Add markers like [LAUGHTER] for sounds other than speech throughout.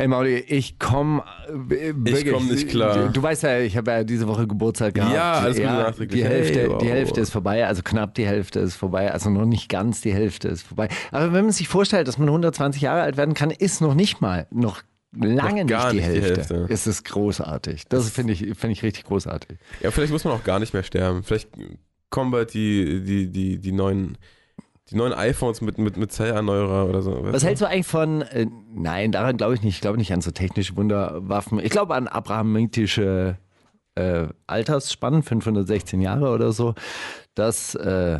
Ey Mauli, ich komme Ich komm nicht klar. Du, du weißt ja, ich habe ja diese Woche Geburtstag gehabt. Ja, alles Gute nachträglich. Die Hälfte, Hey, wow. die Hälfte ist vorbei, also knapp die Hälfte ist vorbei, also noch nicht ganz die Hälfte ist vorbei. Aber wenn man sich vorstellt, dass man 120 Jahre alt werden kann, ist noch nicht mal, noch lange nicht die nicht die Hälfte. Hälfte. Ist es großartig. Das finde ich, finde ich richtig großartig. Ja, vielleicht muss man auch gar nicht mehr sterben. Vielleicht kommen bald die, die, die, die neuen. Die neuen iPhones mit, mit, mit Zellerneuerer oder so. Was hältst du eigentlich von, äh, nein, daran glaube ich nicht, ich glaube nicht an so technische Wunderwaffen. Ich glaube an abrahamitische äh, Altersspannen, 516 Jahre oder so. Das, äh,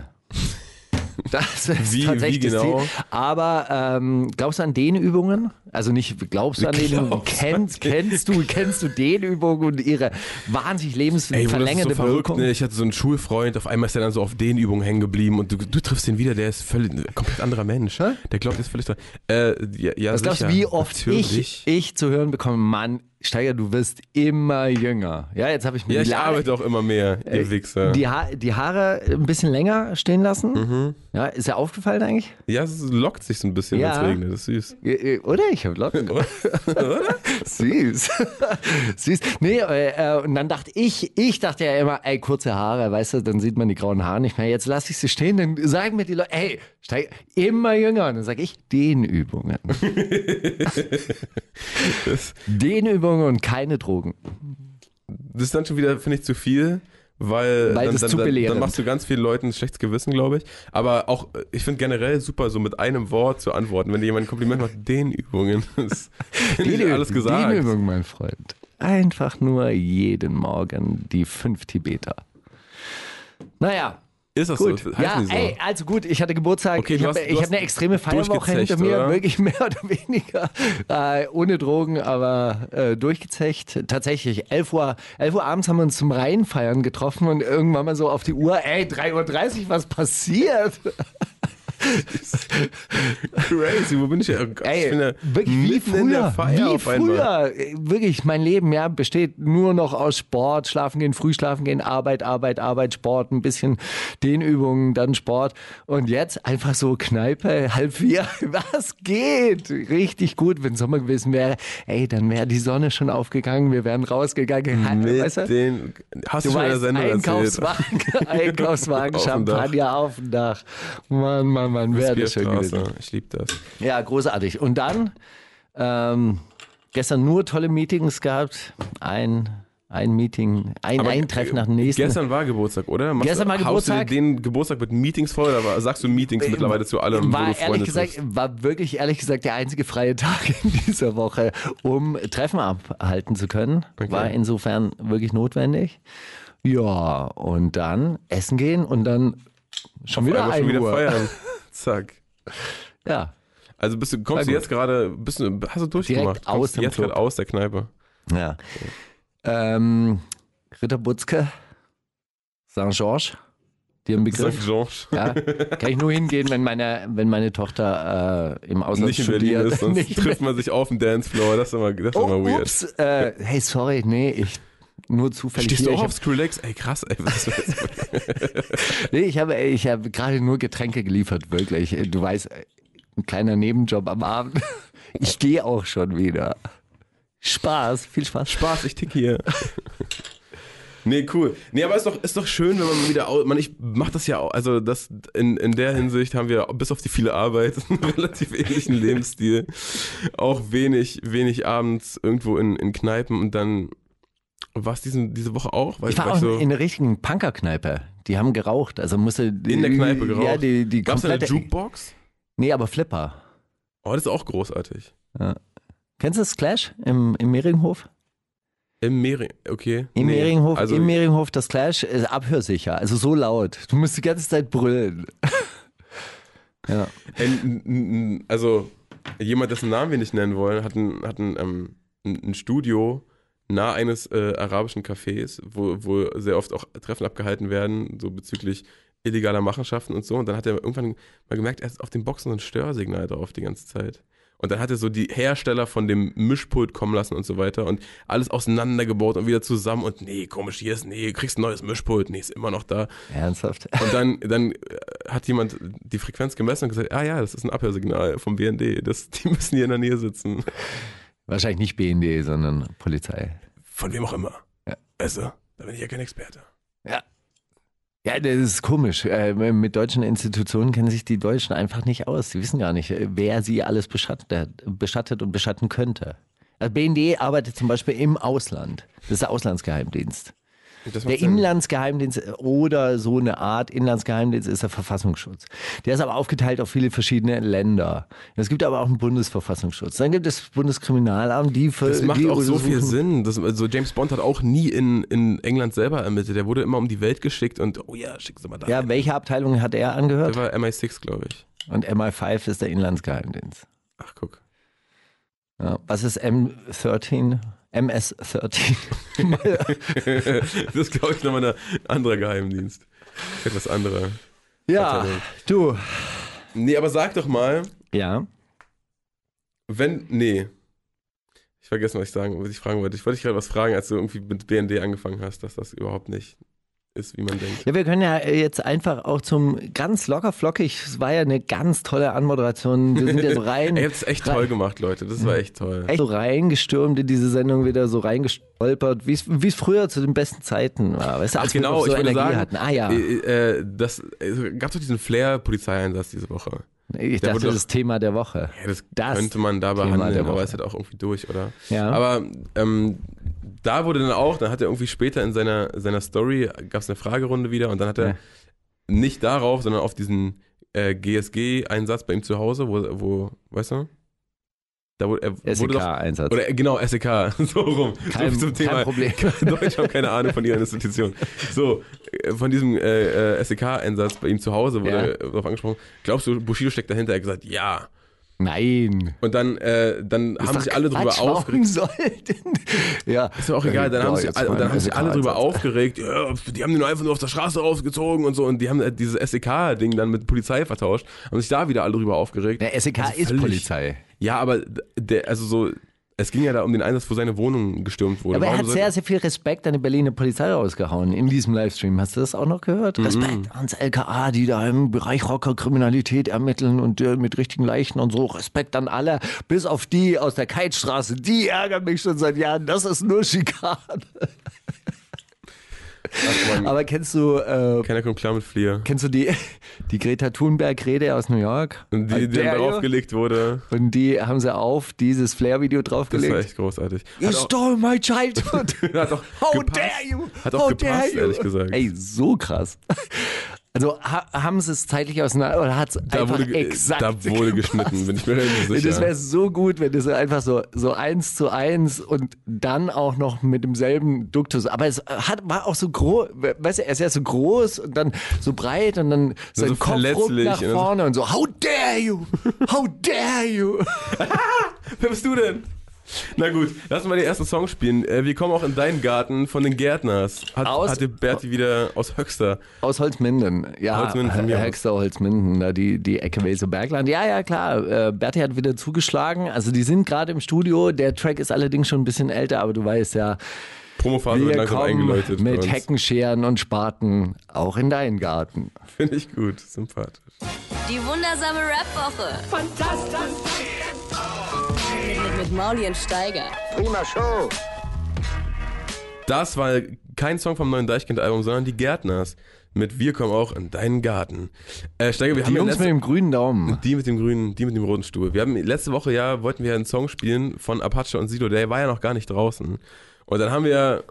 [LAUGHS] das ist Wie- tatsächlich wie genau? Ziel. Aber ähm, glaubst du an Dehnübungen? Also nicht glaubst du an du kennst, kennst du, kennst du Dehnübungen und ihre wahnsinnig lebensverlängernde so Wirkung? ne? Ich hatte so einen Schulfreund, auf einmal ist der dann so auf den Übungen hängen geblieben und du, du triffst den wieder, der ist völlig ein komplett anderer Mensch. Hä? Der glaubt jetzt völlig dran. Äh, ja, ja, Was glaubst du, sicher. wie oft ich, Natürlich. ich zu hören bekomme, Mann, Steiger, du wirst immer jünger. Ja, jetzt habe ich mir Ja, die ich arbeite auch immer mehr, ihr Äh, Wichser. Die, ha die Haare ein bisschen länger stehen lassen. Mhm. Ja, ist ja aufgefallen eigentlich? ja, es lockt sich so ein bisschen, Ja. wenn es regnet. Das ist süß. Äh, äh, Oder? Ich habe Locken. [LAUGHS] Süß. [LAUGHS] Süß. Nee, äh, äh, und dann dachte ich, ich dachte ja immer, ey, kurze Haare, weißt du, dann sieht man die grauen Haare nicht mehr. Jetzt lasse ich sie stehen, dann sagen mir die Leute, ey, Steiger, immer jünger. Und dann sage ich, Dehnübungen. [LAUGHS] Das, Dehnübungen und keine Drogen. das ist dann schon wieder, finde ich, zu viel. Weil, Weil dann, das dann, zu dann, dann machst du ganz vielen Leuten ein schlechtes Gewissen, glaube ich. Aber auch, äh, ich finde generell super, so mit einem Wort zu antworten. Wenn dir jemand ein Kompliment macht, den Übungen. [LAUGHS] Dehnü- alles gesagt. Dehnübung, mein Freund. Einfach nur jeden Morgen die fünf Tibeter. Naja, Ist das gut. so? Heißen Ja, so? ey, also gut, ich hatte Geburtstag. Okay, ich habe hab eine extreme Feierwoche hinter mir, oder? wirklich mehr oder weniger. Äh, ohne Drogen, aber äh, durchgezecht. Tatsächlich, 11 Uhr, 11 Uhr abends haben wir uns zum Rheinfeiern getroffen und irgendwann mal so auf die Uhr, ey, 3.30 Uhr, was passiert? [LAUGHS] Crazy, wo bin ich? Oh Gott, ich Ey, bin ja wirklich wie früher, wie früher. Wirklich, mein Leben ja, besteht nur noch aus Sport, schlafen gehen, früh schlafen gehen, Arbeit, Arbeit, Arbeit, Sport, ein bisschen Dehnübungen, dann Sport. Und jetzt einfach so Kneipe, halb vier. [LAUGHS] Was geht? Richtig gut, wenn Sommer gewesen wäre. Ey, dann wäre die Sonne schon aufgegangen, wir wären rausgegangen. Mit weißt du? den, hast du, Du schon weißt, Sendung erzählt? Einkaufswagen, [LAUGHS] Einkaufswagen. [LAUGHS] Champagner auf dem Dach. Mann, Mann, Mann, wäre das schön gewesen. Ich liebe das. Ja, großartig. Und dann ähm, gestern nur tolle Meetings gehabt. Ein, ein Meeting, ein, Aber, ein Treffen äh, nach dem nächsten. Gestern war Geburtstag, oder? Machst Gestern du, war Geburtstag. du dir den Geburtstag mit Meetings voll oder sagst du Meetings mittlerweile zu allem, war du ehrlich gesagt, triffst? war wirklich ehrlich gesagt der einzige freie [LAUGHS] Tag in dieser Woche, um Treffen abhalten zu können. Okay. War insofern wirklich notwendig. Ja, und dann essen gehen und dann schon wieder Einmal ein wieder Uhr. feiern. [LAUGHS] Zack. Ja, Also bist du, kommst du jetzt gerade, bist du, hast du durchgemacht? Direkt aus dem jetzt gerade aus der Kneipe? ja. Ähm, Ritter Butzke, Saint-Georges, dir ein Begriff? St. George. Ja, [LAUGHS] kann ich nur hingehen, wenn meine, wenn meine Tochter äh, im Ausland Nicht in Berlin studiert. ist, sonst [LAUGHS] trifft man sich auf dem Dancefloor. Das ist immer, das ist Oh, immer weird. ups, äh, hey, sorry, nee, ich nur zufällig Stehst hier. du auch auf Skrillex? Ey, krass, ey. Was ist das? [LAUGHS] nee, ich habe, ich habe gerade nur Getränke geliefert, wirklich. Du weißt, ein kleiner Nebenjob am Abend. [LAUGHS] Ich gehe auch schon wieder. Spaß, viel Spaß. Spaß, ich tick hier. Nee, cool. Nee, aber ist doch, ist doch schön, wenn man wieder, man, ich mach das ja auch, also das, in, in der Hinsicht haben wir bis auf die viele Arbeit [LAUGHS] einen relativ ähnlichen Lebensstil. Auch wenig, wenig abends irgendwo in, in Kneipen und dann, was diesen, diese Woche auch? Weil Ich war weil auch so, in der richtigen Punkerkneipe. Die haben geraucht, also musste in der Kneipe geraucht. Ja, die, die Gab's da eine. Jukebox? Nee, aber Flipper. Oh, das ist auch großartig. Kennst du das Clash im, im Mehringhof? Im Mehring, okay. Im Nee, Mehringhof, also, im Mehringhof das Clash ist abhörsicher, also so laut. Du musst die ganze Zeit brüllen. [LAUGHS] ja. Also jemand, dessen Namen wir nicht nennen wollen, hat ein, hat ein, ähm, ein Studio nah eines äh, arabischen Cafés, wo, wo sehr oft auch Treffen abgehalten werden, so bezüglich illegaler Machenschaften und so. Und dann hat er irgendwann mal gemerkt, er ist auf den Boxen so ein Störsignal drauf die ganze Zeit. Und dann hat er so die Hersteller von dem Mischpult kommen lassen und so weiter und alles auseinandergebaut und wieder zusammen und nee, komisch, hier ist, nee, kriegst ein neues Mischpult, nee, ist immer noch da. Ernsthaft? Und dann, dann äh, hat jemand die Frequenz gemessen und gesagt, ah ja, das ist ein Abhörsignal vom BND, das, die müssen hier in der Nähe sitzen. Wahrscheinlich nicht BND, sondern Polizei. Von wem auch immer. Ja. Also, da bin ich ja kein Experte. Ja. Ja, das ist komisch. Äh, mit deutschen Institutionen kennen sich die Deutschen einfach nicht aus. Sie wissen gar nicht, äh, wer sie alles beschattet, beschattet und beschatten könnte. Also BND arbeitet zum Beispiel im Ausland. Das ist der Auslandsgeheimdienst. Der. Inlandsgeheimdienst oder so eine Art Inlandsgeheimdienst ist der Verfassungsschutz. Der ist aber aufgeteilt auf viele verschiedene Länder. Es gibt aber auch einen Bundesverfassungsschutz. Dann gibt es das Bundeskriminalamt, die für Das macht die auch so viel Sinn. Das, also James Bond hat auch nie in, in England selber ermittelt. Der wurde immer um die Welt geschickt und, oh ja, schick sie mal da. Ja, welche Abteilung hat er angehört? Der war MI6, glaube ich. Und MI5 ist der Inlandsgeheimdienst. Ach, guck. Ja. Was ist M13? MS13. [LAUGHS] das ist, glaube ich, nochmal ein anderer Geheimdienst. Etwas anderer. ja, du. Nee, aber sag doch mal, Ja. wenn, nee. Ich vergesse, was ich sagen, was ich fragen wollte. Ich wollte dich gerade was fragen, als du irgendwie mit BND angefangen hast, dass das überhaupt nicht ist, wie man denkt. Ja, wir können ja jetzt einfach auch zum ganz locker flockig. Es war ja eine ganz tolle Anmoderation. Wir sind ja [LAUGHS] so rein. Ihr habt es echt toll gemacht, Leute. Das war echt toll. echt so reingestürmt in diese Sendung, wieder so reingestolpert, wie es es früher zu den besten Zeiten war. Weißt du, Ach als wir genau, noch so ich Energie sagen, hatten. Ah ja, äh, äh, das äh, gab doch diesen Flair-Polizeieinsatz diese Woche. ich der dachte, wurde das Thema der Woche. Ja, das, Das könnte man da behandeln, aber ist halt auch irgendwie durch, oder? Ja. Aber ähm, da wurde dann auch, dann hat er irgendwie später in seiner, seiner Story, gab es eine Fragerunde wieder und dann hat er Ja. nicht darauf, sondern auf diesen äh, GSG-Einsatz bei ihm zu Hause, wo, wo weißt du? Da wurde, er SEK-Einsatz. oder genau, SEK, [LAUGHS] so rum. Kein, so kein Problem. [LAUGHS] Deutsch haben keine Ahnung von ihrer Institution. So, äh, von diesem äh, äh, SEK-Einsatz bei ihm zu Hause wurde Ja. darauf angesprochen. Glaubst du, Bushido steckt dahinter? Er hat gesagt, ja. Nein. Und dann, äh, dann Ist haben sich alle drüber Quatsch, warum aufgeregt. sollten? [LAUGHS] ja. Ist ja auch egal, dann Ja, haben und dann haben sich alle drüber aufgeregt, ja, die haben den einfach nur auf der Straße rausgezogen und so und die haben äh, dieses SEK-Ding dann mit Polizei vertauscht, haben sich da wieder alle drüber aufgeregt. Der SEK Also ist Polizei. Ja, aber der, also so, es ging ja da um den Einsatz, wo seine Wohnung gestürmt wurde. Aber er Warum hat sollte- sehr, sehr viel Respekt an die Berliner Polizei rausgehauen in diesem Livestream. Hast du das auch noch gehört? Mhm. Respekt ans LKA, die da im Bereich Rockerkriminalität ermitteln und äh, mit richtigen Leichen und so. Respekt an alle, bis auf die aus der Keitstraße. Die ärgern mich schon seit Jahren. Das ist nur Schikane. Ach, Aber kennst du, äh, keiner kommt klar mit Flier. kennst du die, die Greta Thunberg-Rede aus New York? Und die, die dann draufgelegt wurde, Und die haben sie auf dieses Flair-Video das war draufgelegt. echt großartig. You Hat auch, stole my childhood. [LAUGHS] hat auch How gepasst. dare you? Hat auch How gepasst, dare you? ehrlich gesagt. Ey, so krass. Also ha haben sie es zeitlich auseinander oder hat es Da einfach wurde, exakt da wurde geschnitten, bin ich mir relativ [LAUGHS] sicher. Das wäre so gut, wenn das einfach so, so eins zu eins und dann auch noch mit demselben Duktus. Aber es hat, war auch so groß, weißt du, er ist ja so groß und dann so breit und dann sein so Kopf nach und dann so- vorne und so, how dare you? How dare you? [LAUGHS] Wer bist du denn? Na gut, lass mal den ersten Song spielen. Äh, Wir kommen auch in deinen Garten von den Gärtners. Hat, Aus- hatte Berti wieder aus Höxter. Aus Holzminden. Ja, Holzminden. Hexter Holzminden, da die, die Ecke Weser-Bergland. Ja, ja, klar. Äh, Berti hat wieder zugeschlagen. Also die sind gerade im Studio. Der Track ist allerdings schon ein bisschen älter, aber du weißt ja, Promophase wird wir langsam kommen eingeläutet. mit. Heckenscheren und Spaten auch in deinen Garten. Finde ich gut, sympathisch. Die wundersame Rap-Woche. Fantastisch. Mit, Mauli und Steiger. Das war kein Song vom neuen Deichkind-Album, sondern die Gärtners. Mit Wir kommen auch in deinen Garten. Äh, Steiger, wir Die haben ja Jungs letzte, mit dem grünen Daumen. die mit dem grünen, die mit dem roten Stuhl. Wir haben letzte Woche ja, wollten wir einen Song spielen von Apache und Sido, der war ja noch gar nicht draußen. Und dann haben wir,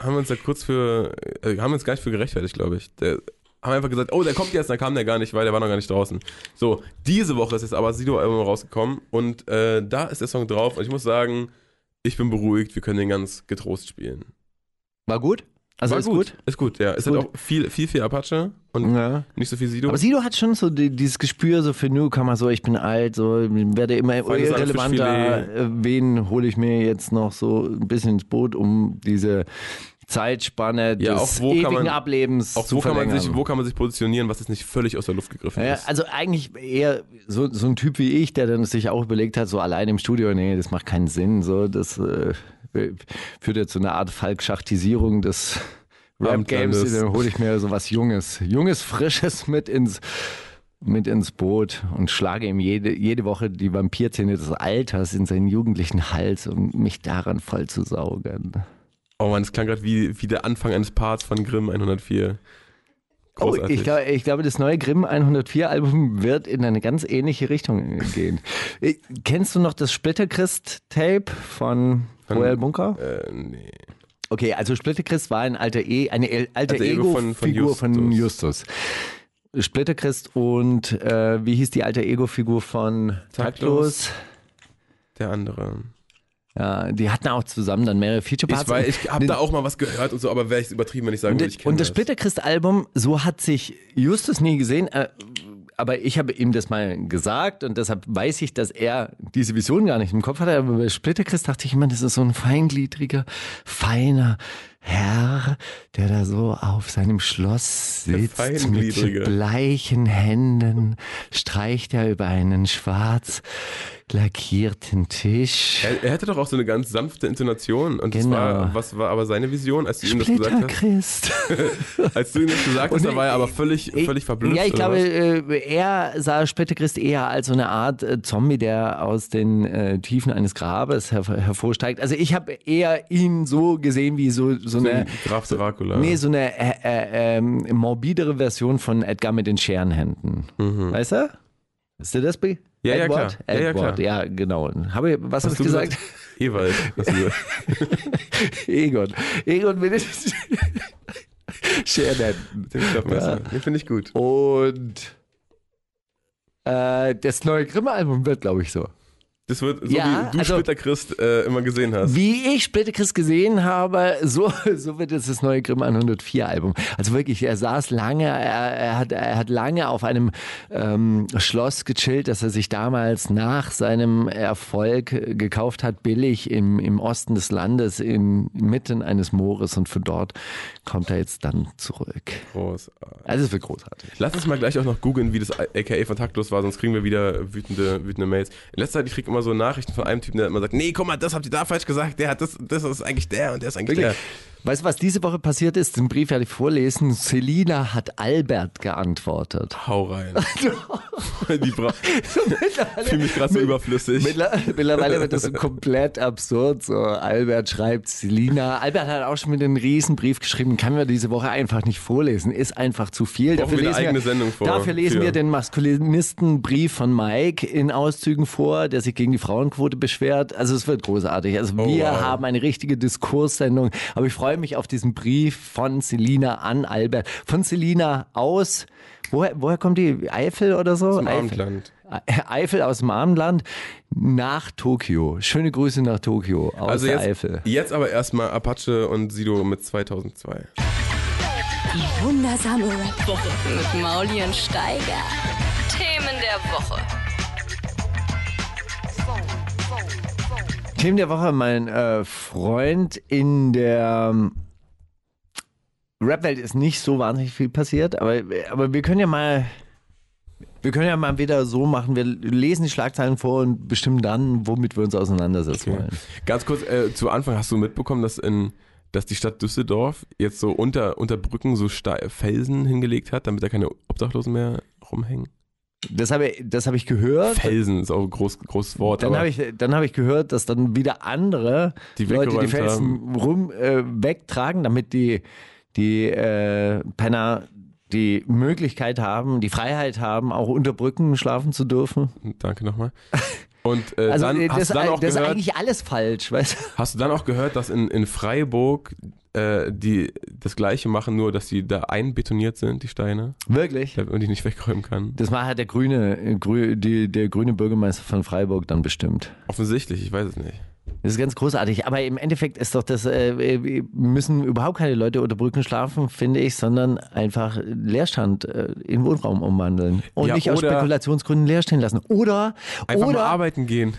haben wir uns da kurz für, äh, haben wir uns gar nicht für gerechtfertigt, glaube ich. Der, haben einfach gesagt, oh, der kommt jetzt, dann kam der gar nicht, weil der war noch gar nicht draußen. So, diese Woche ist jetzt aber Sido-Album rausgekommen und äh, da ist der Song drauf und ich muss sagen, ich bin beruhigt, wir können den ganz getrost spielen. War gut? Also War ist gut? Ist gut, ja. Ist Gut. halt auch viel, viel, viel Apache und Ja. nicht so viel Sido. Aber Sido hat schon so die, dieses Gespür so für Newcomer, so ich bin alt, so werde immer irrelevanter. Äh, Wen hole ich mir jetzt noch so ein bisschen ins Boot, um diese Zeitspanne Ja, des auch wo ewigen man- Ablebens Auch wo kann, man sich, wo kann man sich positionieren, was jetzt nicht völlig aus der Luft gegriffen Ja, ist? also eigentlich eher so, so ein Typ wie ich, der dann sich auch überlegt hat, so allein im Studio, nee, das macht keinen Sinn. So, das äh, führt ja zu einer Art Falkschachtisierung des Rap-Games. Abendlandes. Dann hole ich mir so was Junges, Junges, Frisches mit ins mit ins Boot und schlage ihm jede, jede Woche die Vampirzähne des Alters in seinen jugendlichen Hals, um mich daran voll zu saugen. Oh man, das klang gerade wie, wie der Anfang eines Parts von Grimm 104. Oh, Großartig. ich, glaube, ich glaube, das neue Grimm 104 Album wird in eine ganz ähnliche Richtung gehen. Äh, Kennst du noch das Splitterchrist-Tape von Von- Royal Bunker? äh, nee. Okay, also Splitterchrist war ein alter e, eine alter Alter Ego von- von Ego-Figur von, Justus. Justus. Splitterchrist und äh, wie hieß die alter Ego-Figur von Taktlos. Der andere. Ja, die hatten auch zusammen dann mehrere Feature-Parts. Ich, ich habe da auch mal was gehört und so, aber wäre ich übertrieben, wenn ich sagen Und, würde, ich kenne und das Splitterchrist-Album, so hat sich Justus nie gesehen, äh, aber ich habe ihm das mal gesagt und deshalb weiß ich, dass er diese Vision gar nicht im Kopf hatte. Aber bei Splitterchrist dachte ich immer, das ist so ein feingliedriger, feiner Herr, der da so auf seinem Schloss sitzt mit bleichen Händen, streicht er über einen schwarz lackierten Tisch. Er, er hätte doch auch so eine ganz sanfte Intonation. Und Genau. das war, was war aber seine Vision, als du ihm das gesagt hast? Splitterchrist. [LAUGHS] Als du ihm das gesagt hast, da war er aber völlig, Ich- völlig verblüfft. Ja, ich glaube, was? äh, er sah Splitterchrist eher als so eine Art äh, Zombie, der aus den äh, Tiefen eines Grabes her hervorsteigt. Also ich habe eher ihn so gesehen wie so, so So eine... ein Graf Dracula. Nee, so eine äh, äh, ähm, morbidere Version von Edgar mit den Scherenhänden. Weißt du? Ist dir das? Be Mhm. Ja, ja, Edward? klar. Ja, ja, Edward, klar. ja, genau. Habe ich, was habe ich du gesagt? Ewald. gesagt. [LAUGHS] Egon. Egon mit den [LAUGHS] Scherenhänden. Den Klappmesser. Den finde ich gut. Und äh, das neue Grimme-Album wird, glaube ich, so. Das wird so Ja, wie du also- Splitter Christ äh, immer gesehen hast. Wie ich Splitterchris gesehen habe, so, [LAUGHS] so wird es das neue Grimm 104 Album. Also wirklich, er saß lange, er, er, hat, er hat lange auf einem ähm, Schloss gechillt, das er sich damals nach seinem Erfolg äh, gekauft hat, billig im, im Osten des Landes, inmitten eines Moores und von dort kommt er jetzt dann zurück. Großartig. Also es wird großartig. Lass uns mal gleich auch noch googeln, wie das AKA von taktlos war, sonst kriegen wir wieder wütende, wütende Mails. In letzter Zeit, ich kriege immer so Nachrichten von einem Typen, der immer sagt, nee, guck mal, das habt ihr da falsch gesagt, der hat das, das ist eigentlich der und der ist eigentlich Wirklich. Weißt du, was diese Woche passiert ist? Den Brief werde ich vorlesen. Selina hat Albert geantwortet. Hau rein. [LAUGHS] Die Bra fühle mich gerade so überflüssig. Mittler- Mittlerweile wird das so komplett absurd. So, Albert schreibt Selina. Albert hat auch schon mit einem Riesenbrief geschrieben. Kann wir diese Woche einfach nicht vorlesen. Ist einfach zu viel. Wir eine lesen eigene Sendung vor- dafür lesen für. wir den Maskulinistenbrief von Mike in Auszügen vor, der sich gegen die Frauenquote beschwert. Also es wird großartig. Also Oh, wir wow. haben eine richtige Diskurssendung. Aber ich freue mich auf diesen Brief von Selina an Albert. Von Selina aus. Woher, woher kommt die? Eifel oder so? Im Eifel. Abendland. [LAUGHS] Eifel aus dem Abendland nach Tokio. Schöne Grüße nach Tokio aus Also der jetzt, Eifel. jetzt aber erstmal Apache und Sido mit 2002. Die wundersame Rap-Woche mit Mauli und Steiger. Themen der Woche. Themen der Woche, mein äh, Freund in der ähm, Rap-Welt ist nicht so wahnsinnig viel passiert, aber, aber wir können ja mal. Wir können ja mal wieder so machen, wir lesen die Schlagzeilen vor und bestimmen dann, womit wir uns auseinandersetzen Okay. wollen. Ganz kurz äh, zu Anfang, hast du mitbekommen, dass in dass die Stadt Düsseldorf jetzt so unter, unter Brücken so Felsen hingelegt hat, damit da keine Obdachlosen mehr rumhängen? Das habe ich, das habe ich gehört. Felsen ist auch ein groß, großes Wort. Dann habe ich, dann habe ich gehört, dass dann wieder andere Die Leute die Felsen rum äh, wegtragen, damit die, die äh, Penner die Möglichkeit haben, die Freiheit haben, auch unter Brücken schlafen zu dürfen. Danke nochmal. Und äh, [LAUGHS] Also dann, äh, hast, das, du dann auch das ist gehört, eigentlich alles falsch, weißt du? hast du dann auch gehört, dass in, in Freiburg äh, die das gleiche machen, nur dass die da einbetoniert sind, die Steine, Wirklich? damit die nicht wegräumen kann? Das war halt der grüne, äh, grü, die, der grüne Bürgermeister von Freiburg dann bestimmt. Offensichtlich, ich weiß es nicht. Das ist ganz großartig. Aber im Endeffekt ist doch das, äh, wir müssen überhaupt keine Leute unter Brücken schlafen, finde ich, sondern einfach Leerstand äh, in Wohnraum umwandeln. Und Ja, nicht aus Spekulationsgründen leer stehen lassen. Oder, Einfach mal oder arbeiten gehen.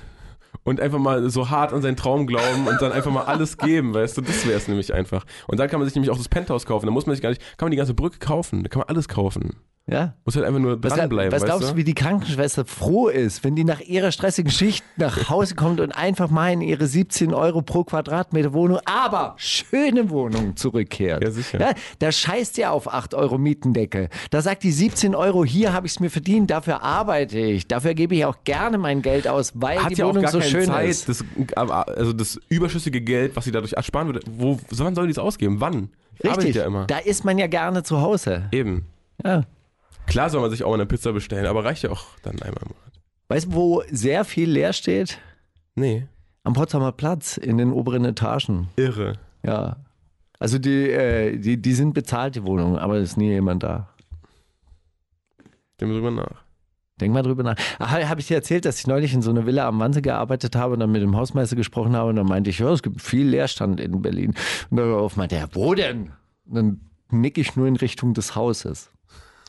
Und einfach mal so hart an seinen Traum glauben und dann einfach mal alles geben, weißt du, das wäre es nämlich einfach. Und dann kann man sich nämlich auch das Penthouse kaufen, da muss man sich gar nicht, kann man die ganze Brücke kaufen, da kann man alles kaufen. Ja. Muss halt einfach nur Was, dranbleiben, was weißt glaubst du? wie die Krankenschwester froh ist, wenn die nach ihrer stressigen Schicht nach Hause kommt und einfach mal in ihre 17 Euro pro Quadratmeter Wohnung, aber schöne Wohnung zurückkehrt? Ja, sicher. Ja, da scheißt ja auf 8 Euro Mietendecke. Da sagt die 17 Euro, hier habe ich es mir verdient, dafür arbeite ich. Dafür gebe ich auch gerne mein Geld aus, weil hat die ja auch Wohnung gar so keine schön Zeit, ist. das, also das überschüssige Geld, was sie dadurch ersparen würde, wo, wann soll die das ausgeben? Wann? Richtig, ja immer. da ist man ja gerne zu Hause. Eben. Ja. Klar soll man sich auch mal eine Pizza bestellen, aber reicht ja auch dann einmal im Monat. Weißt du, wo sehr viel leer steht? Nee. Am Potsdamer Platz, in den oberen Etagen. Irre. Ja. Also die, äh, die, die sind bezahlt, die Wohnungen, aber es ist nie jemand da. Denk mal drüber nach. Denk mal drüber nach. Habe ich dir erzählt, dass ich neulich in so einer Villa am Wannsee gearbeitet habe und dann mit dem Hausmeister gesprochen habe und dann meinte ich, ja, es gibt viel Leerstand in Berlin. Und darauf meinte er, wo denn? Und dann nick ich nur in Richtung des Hauses.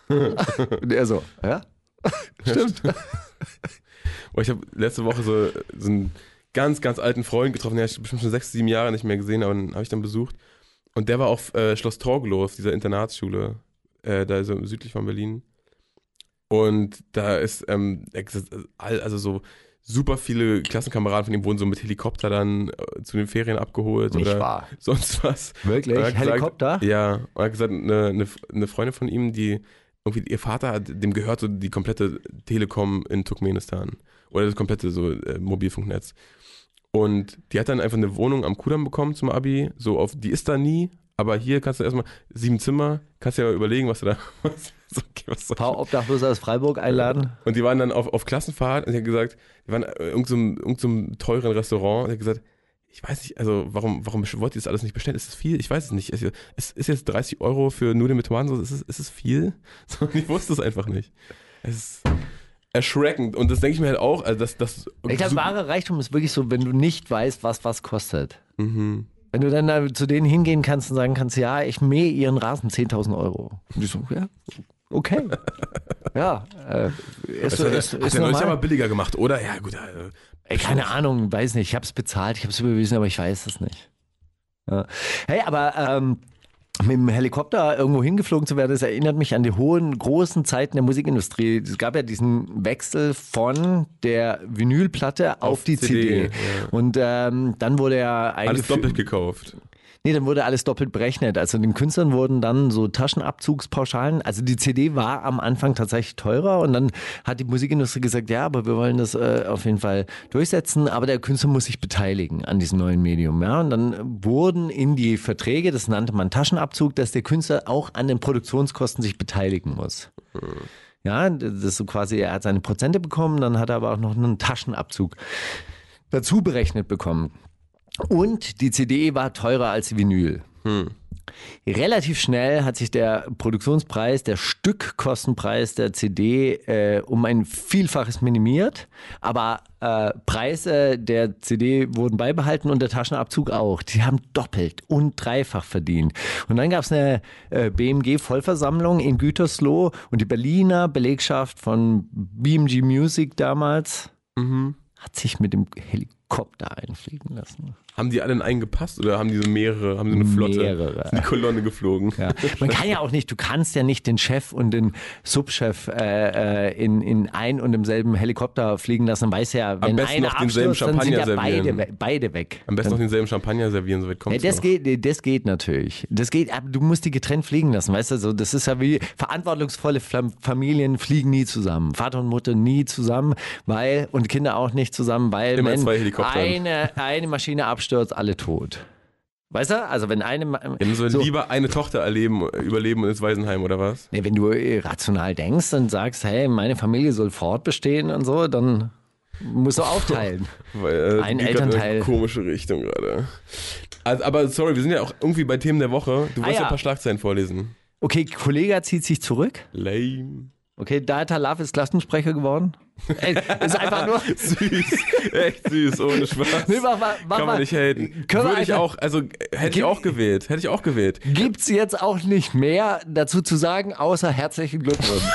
[LAUGHS] und er so, ja? [LAUGHS] Stimmt. Boah, [LAUGHS] ich habe letzte Woche so, so einen ganz, ganz alten Freund getroffen, den ich bestimmt schon sechs, sieben Jahre nicht mehr gesehen, aber den habe ich dann besucht. Und der war auf äh, Schloss Torgelow, auf dieser Internatsschule, äh, da so südlich von Berlin. Und da ist, ähm, also so super viele Klassenkameraden von ihm wurden so mit Helikopter dann äh, zu den Ferien abgeholt Nicht oder wahr. sonst was. Wirklich? Er Helikopter? Gesagt, ja, und er hat gesagt, eine, eine, eine Freundin von ihm, die irgendwie, ihr Vater hat, dem gehört so die komplette Telekom in Turkmenistan. Oder das komplette so äh, Mobilfunknetz. Und die hat dann einfach eine Wohnung am Kudamm bekommen zum Abi. So auf, die ist da nie, aber hier kannst du erstmal sieben Zimmer, kannst ja überlegen, was du da. [LAUGHS] Was, okay, was paar Obdachlose aus Freiburg einladen. und die waren dann auf, auf Klassenfahrt und sie hat gesagt, die waren in irgendeinem irgend so einem teuren Restaurant und sie hat gesagt, ich weiß nicht, also warum, warum wollt ihr das alles nicht bestellen? Ist das viel? Ich weiß es nicht. Es ist, ist jetzt 30 Euro für Nudeln mit Tomatensauce, ist es, ist es viel? [LAUGHS] Ich wusste es einfach nicht. Es ist erschreckend und das denke ich mir halt auch, also das, das Ich glaube, wahre Reichtum ist wirklich so, wenn du nicht weißt, was was kostet. mhm. Wenn du dann da zu denen hingehen kannst und sagen kannst, ja, ich mähe ihren Rasen 10.000 Euro. Und die so, ja, okay. [LAUGHS] ja, äh, ist, Das hat, ist, er- ist, hat neulich normal. aber billiger gemacht, oder? Ja, gut. Äh, Ey, keine Ahnung, weiß nicht. Ich habe es bezahlt, ich habe es überwiesen, aber ich weiß es nicht. Ja. Hey, aber ähm, mit dem Helikopter irgendwo hingeflogen zu werden, das erinnert mich an die hohen, großen Zeiten der Musikindustrie. Es gab ja diesen Wechsel von der Vinylplatte auf, Auf die CD. CD, ja. Und ähm, dann wurde ja alles eingeführt. doppelt gekauft. Nee, dann wurde alles doppelt berechnet. Also den Künstlern wurden dann so Taschenabzugspauschalen. Also die CD war am Anfang tatsächlich teurer und dann hat die Musikindustrie gesagt, ja, aber wir wollen das äh, auf jeden Fall durchsetzen, aber der Künstler muss sich beteiligen an diesem neuen Medium. Ja, und dann wurden in die Verträge, das nannte man Taschenabzug, dass der Künstler auch an den Produktionskosten sich beteiligen muss. Ja, das ist so quasi, er hat seine Prozente bekommen, dann hat er aber auch noch einen Taschenabzug dazu berechnet bekommen. Und die CD war teurer als Vinyl. Relativ schnell hat sich der Produktionspreis, der Stückkostenpreis der CD äh, um ein Vielfaches minimiert, aber äh, Preise der CD wurden beibehalten und der Taschenabzug auch. Die haben doppelt und dreifach verdient. Und dann gab es eine äh, BMG-Vollversammlung in Gütersloh und die Berliner Belegschaft von BMG Music damals hat sich mit dem Helikopter einfliegen lassen. Haben die alle in einen gepasst oder haben die so mehrere, haben sie eine Flotte? Mehrere. [LAUGHS] Eine Kolonne geflogen. Ja. Man kann ja auch nicht, du kannst ja nicht den Chef und den Subchef äh, äh, in, in ein und demselben Helikopter fliegen lassen. Weiß ja, wenn besten einer noch denselben abstürzt, dann sind ja beide, servieren. we- beide weg. Am besten noch denselben Champagner servieren, so weit kommt Ja, das, geht, das geht natürlich. Das geht, aber du musst die getrennt fliegen lassen, weißt du? So, das ist ja wie verantwortungsvolle Fam- Familien fliegen nie zusammen. Vater und Mutter nie zusammen, weil, und Kinder auch nicht zusammen, weil Immer wenn zwei Helikoptern. eine, eine Maschine abstürzt, alle tot. Weißt du? Also wenn eine Dann so, so- lieber eine Tochter erleben, überleben und ins Waisenheim oder was? Nee, wenn du äh, rational denkst und sagst, hey, meine Familie soll fortbestehen und so, dann musst du [LAUGHS] aufteilen. Weil, äh, Ein in eine Elternteil. Komische Richtung gerade. Also, aber sorry, wir sind ja auch irgendwie bei Themen der Woche. Du Ah, wolltest ja ja. ein paar Schlagzeilen vorlesen. Okay, Kollege zieht sich zurück. Lame. Okay, Data Love ist Klassensprecher geworden. Ey, ist einfach nur. [LAUGHS] Süß. Echt süß, ohne Spaß. Nee, mach mal, mach Kann mal. man nicht haten. Können Würde ich auch, also hätte ich auch gewählt. Hätte ich auch gewählt. Gibt's jetzt auch nicht mehr dazu zu sagen, außer herzlichen Glückwunsch. [LAUGHS]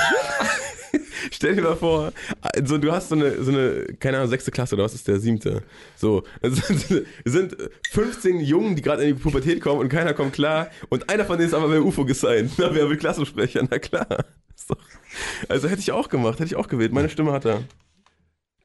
[LAUGHS] Stell dir mal vor, also du hast so eine, so eine, keine Ahnung, sechste Klasse oder was ist der siebte? So, [LAUGHS] es sind, sind 15 Jungen, die gerade in die Pubertät kommen und keiner kommt klar und einer von denen ist aber bei UFO gesigned. Na, wer will Klassensprecher? Na klar. [LAUGHS] Doch- Also hätte ich auch gemacht, hätte ich auch gewählt. Meine Stimme hat er.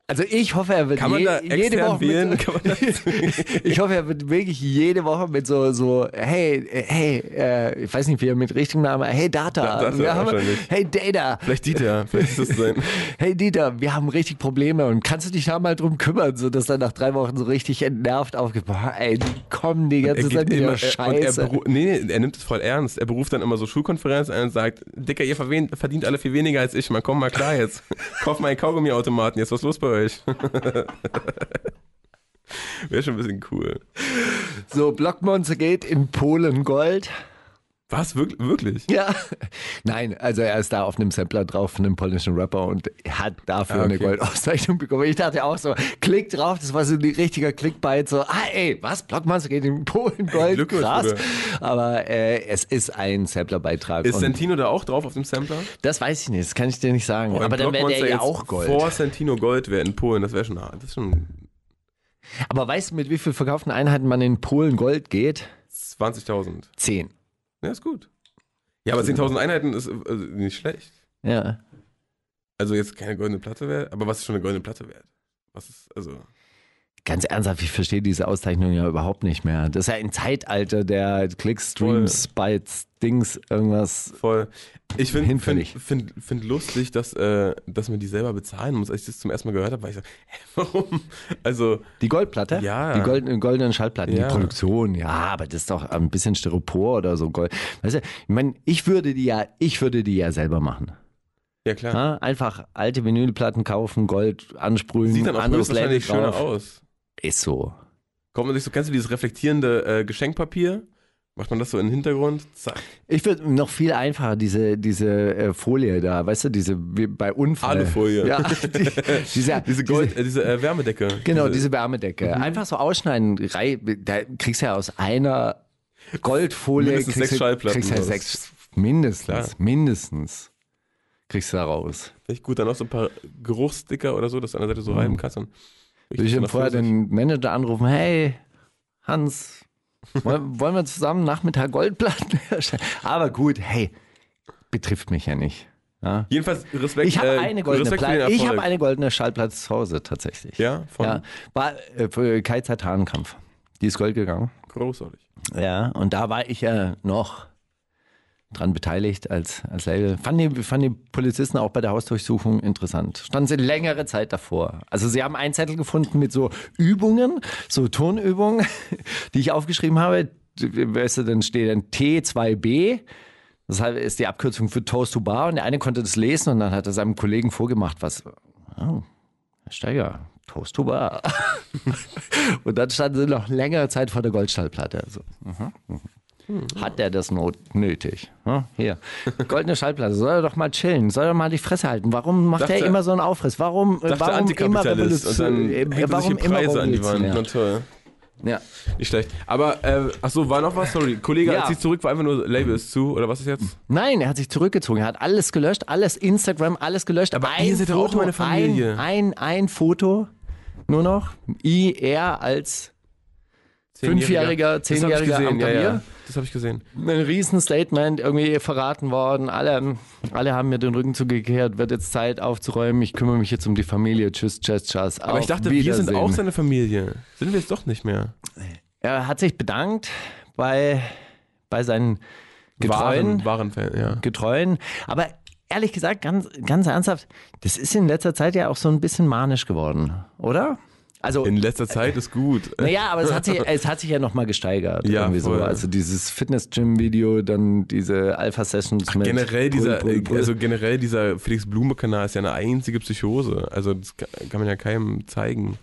Also ich hoffe, er wird je, jede Woche wählen? mit, das [LAUGHS] ich hoffe, er wird wirklich jede Woche mit so so hey hey äh, ich weiß nicht wie er mit richtigem Namen hey Data, Da- Data haben, hey Data Vielleicht Dieter, vielleicht ist das sein. [LAUGHS] hey Dieter wir haben richtig Probleme und kannst du dich da mal drum kümmern so dass er nach drei Wochen so richtig entnervt aufgebaut ey die kommen die ganze Zeit immer, er, und er, Scheiße beru- nee, er nimmt es voll ernst. Er beruft dann immer so Schulkonferenzen ein und sagt, Dicker, ihr verdient alle viel weniger als ich, man komm mal klar jetzt. [LAUGHS] Kauf mal einen Kaugummiautomaten, jetzt was los bei euch? [LAUGHS] Wäre schon ein bisschen cool. so Blockmonster geht in Polen Gold Was? Wirk wirklich? Ja. Nein, also er ist da auf einem Sampler drauf von einem polnischen Rapper und hat dafür Ah, okay. eine Goldauszeichnung bekommen. Ich dachte auch so, klick drauf, das war so ein richtiger Clickbait, so, ah ey, was, Blockmonster geht in Polen Gold, Glückwunsch, krass. Bruder. Aber äh, es ist ein Samplerbeitrag. Ist Santino da auch drauf auf dem Sampler? das weiß ich nicht, das kann ich dir nicht sagen. Oh, Aber dann wäre der ja auch Gold. Vor Santino Gold wäre in Polen, das wäre schon hart. Das ist schon Aber weißt du, mit wie viel verkauften Einheiten man in Polen Gold geht? 20.000. Zehn. Ja, ist gut. Ja, aber 10.000 Einheiten ist äh, nicht schlecht. Ja. Also jetzt keine goldene Platte wert, aber was ist schon eine goldene Platte wert? Was ist, also... Ganz ernsthaft, ich verstehe diese Auszeichnung ja überhaupt nicht mehr. Das ist ja ein Zeitalter der Klicks, Streams, Bytes, Dings, irgendwas. Voll. Ich finde find, find, find lustig, dass, äh, dass man die selber bezahlen muss. Als ich das zum ersten Mal gehört habe, war ich so, [LAUGHS] hä, warum? Also, Die Goldplatte? Ja. Die goldenen, goldenen Schallplatten, Ja. die Produktion, ja, aber das ist doch ein bisschen Styropor oder so Gold. Weißt du, ich meine, ich würde die ja, ich würde die ja selber machen. ja klar. Ja, einfach alte Vinylplatten kaufen, Gold ansprühen, Sieht dann auch anderes Label schöner aus. Ist so. Kommt man sich so, kennst du dieses reflektierende äh, Geschenkpapier? Macht man das so in den Hintergrund? Zack. Ich würde noch viel einfacher diese, diese äh, Folie da, weißt du, diese wie bei Unfall. Alufolie. Ja, die, [LAUGHS] diese, Diese Gold, äh, diese äh, Wärmedecke. Genau, diese Wärmedecke. Einfach so ausschneiden. Rei- Da kriegst du ja aus einer Goldfolie Mindestens kriegst sechs du- Schallplatten Kriegst ja sechs, mindestens, Klar. mindestens kriegst du da raus. Ich gut. Dann noch so ein paar Geruchssticker oder so, dass du an der Seite so reiben kannst. Und Will ich dann vorher den Manager anrufen, hey, Hans, wollen, [LAUGHS] wollen wir zusammen Nachmittag Goldplatten herstellen? [LAUGHS] Aber gut, hey, betrifft mich ja nicht. Ja? Jedenfalls Respekt. Ich habe äh, eine goldene Platte. Ich habe eine goldene Schallplatte zu Hause tatsächlich. Ja, von Ja, war äh, für Kaiser Hahnkampf. Die ist Gold gegangen. großartig. Ja, und da war ich ja noch dran beteiligt als, als Label. Fand die, fand die Polizisten auch bei der Hausdurchsuchung interessant. Standen sie längere Zeit davor. Also sie haben einen Zettel gefunden mit so Übungen, so Tonübungen, [LAUGHS] die ich aufgeschrieben habe. Weißt du, dann steht dann T2B. Das ist die Abkürzung für Toast to Bar. Und der eine konnte das lesen und dann hat er seinem Kollegen vorgemacht, was. Oh, Herr Steiger, Toast to Bar. [LAUGHS] und dann standen sie noch längere Zeit vor der Goldschallplatte. Also, hat der das not nötig? Hm? Hier, goldene Schallplatte. Soll er doch mal chillen. Soll er mal die Fresse halten. Warum macht Dachte- er immer so einen Aufriss? Warum, warum immer Revolution- er sich warum immer Preise an die Wand. revolutionär? Na toll. Ja. Nicht schlecht. Aber, äh, ach so, war noch was? Sorry. Kollege, Ja. als ich zurück war, einfach nur Label ist zu, oder was ist jetzt? Nein, er hat sich zurückgezogen. Er hat alles gelöscht, alles Instagram, alles gelöscht. Aber ihr seid doch auch meine Familie. Ein, ein, ein Foto nur noch. I, er als Fünfjähriger, Zehnjähriger am gesehen, ja, Klavier. ja. Das habe ich gesehen. ein Riesenstatement irgendwie verraten worden. Alle, alle haben mir den Rücken zugekehrt. Wird jetzt Zeit aufzuräumen. Ich kümmere mich jetzt um die Familie. Tschüss, tschüss, tschüss. Aber ich dachte, wir sind auch seine Familie. Sind wir jetzt doch nicht mehr. Er hat sich bedankt bei, bei seinen Getreuen. Waren, waren ja. Getreuen. Aber ehrlich gesagt, ganz, ganz ernsthaft, das ist in letzter Zeit ja auch so ein bisschen manisch geworden, oder? Also, In letzter Zeit ist gut. [LAUGHS] naja, aber es hat sich, es hat sich ja nochmal gesteigert. Ja, irgendwie so. voll. Also dieses Fitness-Gym-Video, dann diese Alpha-Sessions mit Generell Pull, dieser, Pull, Pull. also generell dieser Felix Blume Kanal ist ja eine einzige Psychose. Also das kann man ja keinem zeigen.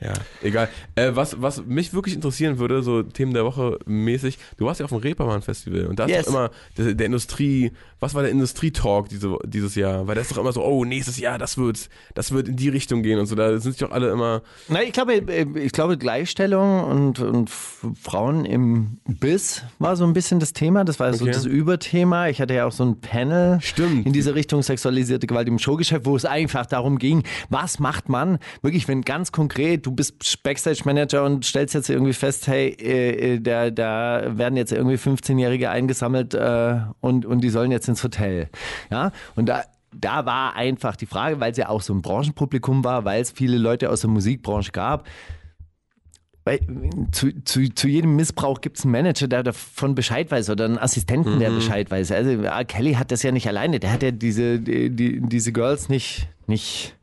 Ja, egal. Äh, was, was mich wirklich interessieren würde, so Themen der Woche mäßig, du warst ja auf dem Reeperbahn-Festival und da ist doch immer der, der Industrie, was war der Industrietalk diese, dieses Jahr? Weil da ist doch immer so, oh, nächstes Jahr, das wird, das wird in die Richtung gehen und so, da sind sich doch alle immer, Na, ich glaube, äh, ich glaube Gleichstellung und, und Frauen im Biss war so ein bisschen das Thema. Das war so Okay. das Überthema. Ich hatte ja auch so ein Panel Stimmt. in diese Richtung sexualisierte Gewalt im Showgeschäft, wo es einfach darum ging, was macht man wirklich, wenn ganz konkret, du bist Backstage-Manager und stellst jetzt irgendwie fest, hey, äh, äh, da, da werden jetzt irgendwie 15-Jährige eingesammelt äh, und, und die sollen jetzt ins Hotel. Ja, und da da war einfach die Frage, weil es ja auch so ein Branchenpublikum war, weil es viele Leute aus der Musikbranche gab. Weil zu, zu, zu jedem Missbrauch gibt es einen Manager, der davon Bescheid weiß oder einen Assistenten, Mhm. der Bescheid weiß. Also R. Kelly hat das ja nicht alleine. Der hat ja diese, die, die, diese Girls nicht, nicht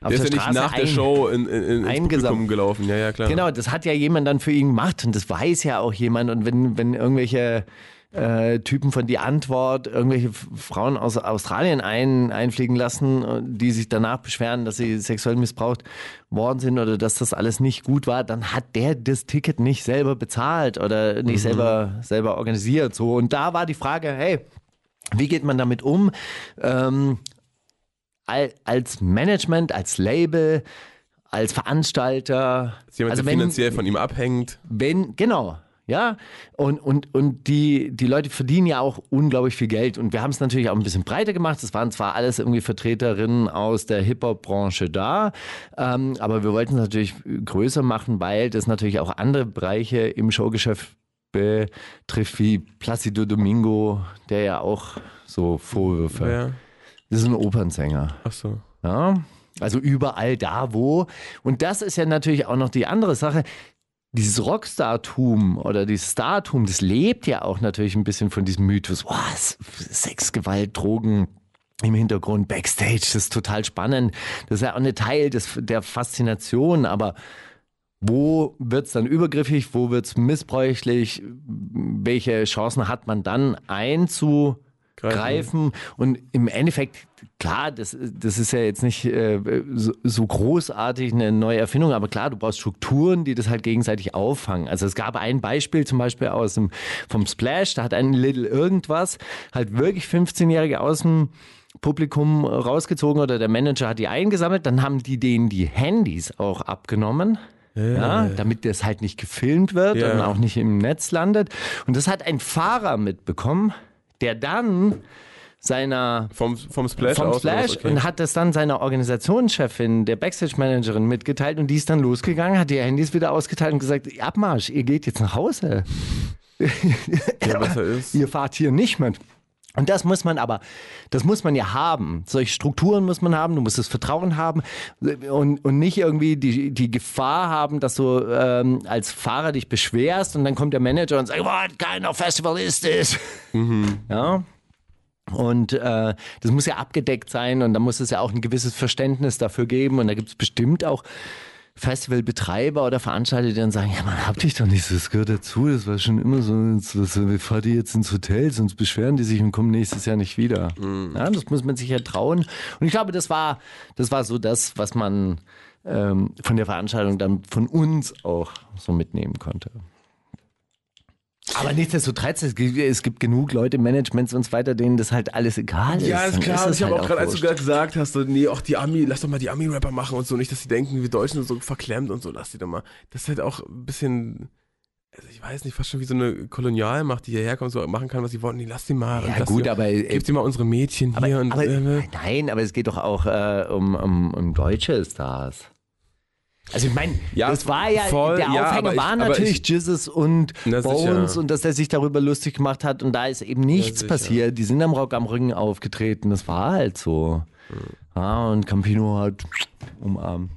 auf der ist ja der nicht nach der ein- Show in, in, in, ins. Publikum gelaufen. Ja, ja, klar. Genau, das hat ja jemand dann für ihn gemacht und das weiß ja auch jemand. Und wenn, wenn irgendwelche äh, Typen von die Antwort irgendwelche Frauen aus Australien ein, einfliegen lassen, äh, die sich danach beschweren, dass sie sexuell missbraucht worden sind oder dass das alles nicht gut war, dann hat der das Ticket nicht selber bezahlt oder nicht selber, selber organisiert. So. Und da war die Frage, hey, wie geht man damit um? Ähm, als Management, als Label, als Veranstalter. Ist jemand, also der wenn, finanziell von ihm abhängt. wenn, genau. Ja, und, und, und die, die Leute verdienen ja auch unglaublich viel Geld. Und wir haben es natürlich auch ein bisschen breiter gemacht. Es waren zwar alles irgendwie Vertreterinnen aus der Hip-Hop-Branche da, ähm, aber wir wollten es natürlich größer machen, weil das natürlich auch andere Bereiche im Showgeschäft betrifft, wie Placido Domingo, der ja auch so Vorwürfe. Ja. Das ist ein Opernsänger. Ach so. Ja, also überall da, wo. Und das ist ja natürlich auch noch die andere Sache. Dieses Rockstartum oder dieses Startum, das lebt ja auch natürlich ein bisschen von diesem Mythos. S- Sex, Gewalt, Drogen im Hintergrund, Backstage, das ist total spannend. Das ist ja auch eine Teil des, der Faszination, aber wo wird es dann übergriffig, wo wird es missbräuchlich, welche Chancen hat man dann einzugreifen? Greifen. Und im Endeffekt, klar, das, das ist ja jetzt nicht äh, so, so großartig eine neue Erfindung, aber klar, du brauchst Strukturen, die das halt gegenseitig auffangen. Also es gab ein Beispiel zum Beispiel aus dem, vom Splash, da hat ein Little Irgendwas halt wirklich 15-Jährige aus dem Publikum rausgezogen oder der Manager hat die eingesammelt, dann haben die denen die Handys auch abgenommen. Ja, damit das halt nicht gefilmt wird Ja. und auch nicht im Netz landet. Und das hat ein Fahrer mitbekommen, der dann seiner Vom, vom Splash vom. Splash was? und hat das dann seiner Organisationschefin, der Backstage-Managerin mitgeteilt und die ist dann losgegangen, hat die Handys wieder ausgeteilt und gesagt, Abmarsch, ihr geht jetzt nach Hause. Ja. [LAUGHS] Ihr fahrt hier nicht mit. Und das muss man aber, das muss man ja haben. Solche Strukturen muss man haben, du musst das Vertrauen haben und, und nicht irgendwie die, die Gefahr haben, dass du ähm, als Fahrer dich beschwerst und dann kommt der Manager und sagt, what kind of festival is this? [LAUGHS] Ja. Und äh, das muss ja abgedeckt sein und da muss es ja auch ein gewisses Verständnis dafür geben. Und da gibt es bestimmt auch Festivalbetreiber oder Veranstalter, die dann sagen, ja man, habt dich doch nicht so, das gehört dazu, das war schon immer so, wir fahren die jetzt ins Hotel, sonst beschweren die sich und kommen nächstes Jahr nicht wieder. Ja, das muss man sich ja trauen. Und ich glaube, das war, das war so das, was man ähm, von der Veranstaltung dann von uns auch so mitnehmen konnte. Aber nichtsdestotrotz, es gibt, es gibt genug Leute, Managements und so weiter, denen das halt alles egal ist. Ja, ist klar. Und ich habe halt auch gerade, als du gerade gesagt hast, so, nee, auch die Ami, lass doch mal die Ami-Rapper machen und so, nicht, dass die denken, wir Deutschen sind so verklemmt und so, lass die doch mal. Das ist halt auch ein bisschen, also ich weiß nicht, fast schon wie so eine Kolonialmacht, die hierher kommt, so machen kann, was sie wollen. Nee, lass die mal. Ja, gut, die, aber, äh, Gib die mal unsere Mädchen Aber, hier und. aber äh, nein, aber es geht doch auch äh, um, um, um deutsche Stars. Also ich meine, Ja, das war ja, voll, der ja, Aufhänger ich- war natürlich ich- Jesus und Bones sicher. und dass der sich darüber lustig gemacht hat und da ist eben nichts passiert. Die sind am Rock am Ring aufgetreten, das war halt so. Hm. Ja, und Campino hat umarmt.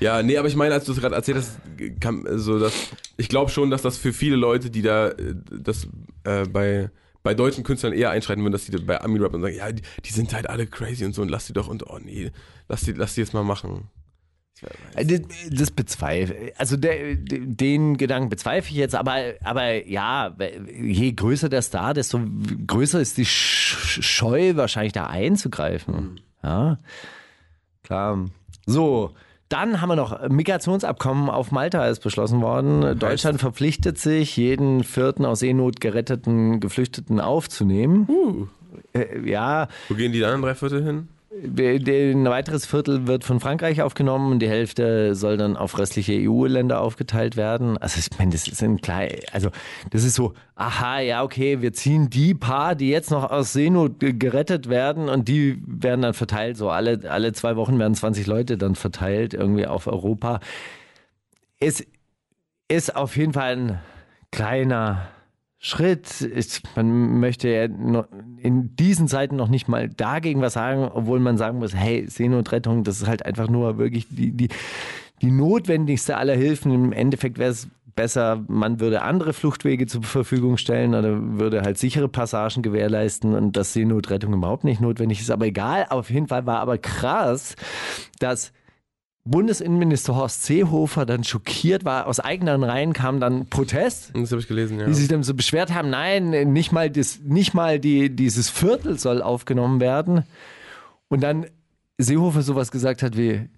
Ja, nee, aber ich meine, als du es gerade erzählt hast, kam, so dass ich glaube schon, dass das für viele Leute, die da äh, das äh, bei bei deutschen Künstlern eher einschreiten würden, dass die bei Ami Rap und sagen, ja, die, die sind halt alle crazy und so und lass die doch und oh nee, lass die lass die jetzt mal machen. Äh, Das, das bezweifle Also der, den Gedanken bezweifle ich jetzt, aber, aber ja, je größer der Star, desto größer ist die Sch- Scheu, wahrscheinlich da einzugreifen. Ja, klar. So, Dann haben wir noch Migrationsabkommen auf Malta ist beschlossen worden. Deutschland verpflichtet sich, jeden vierten aus Seenot geretteten Geflüchteten aufzunehmen. Uh. Äh, ja, Wo gehen die anderen drei Viertel hin? Ein weiteres Viertel wird von Frankreich aufgenommen und die Hälfte soll dann auf restliche EU-Länder aufgeteilt werden. Also ich meine, das ist ein klein, also das ist so, aha, ja, okay, wir ziehen die paar, die jetzt noch aus Seenot ge- gerettet werden und die werden dann verteilt. So alle, alle zwei Wochen werden 20 Leute dann verteilt irgendwie auf Europa. Es ist auf jeden Fall ein kleiner Schritt. Ist, man möchte ja in diesen Zeiten noch nicht mal dagegen was sagen, obwohl man sagen muss, hey, Seenotrettung, das ist halt einfach nur wirklich die, die, die notwendigste aller Hilfen. Im Endeffekt wäre es besser, man würde andere Fluchtwege zur Verfügung stellen oder würde halt sichere Passagen gewährleisten und dass Seenotrettung überhaupt nicht notwendig ist. Aber egal, auf jeden Fall war aber krass, dass Bundesinnenminister Horst Seehofer dann schockiert war. Aus eigenen Reihen kam dann Protest Das habe ich gelesen, ja. die sich dann so beschwert haben, nein, nicht mal, das, nicht mal die, dieses Viertel soll aufgenommen werden. Und dann Seehofer sowas gesagt hat wie,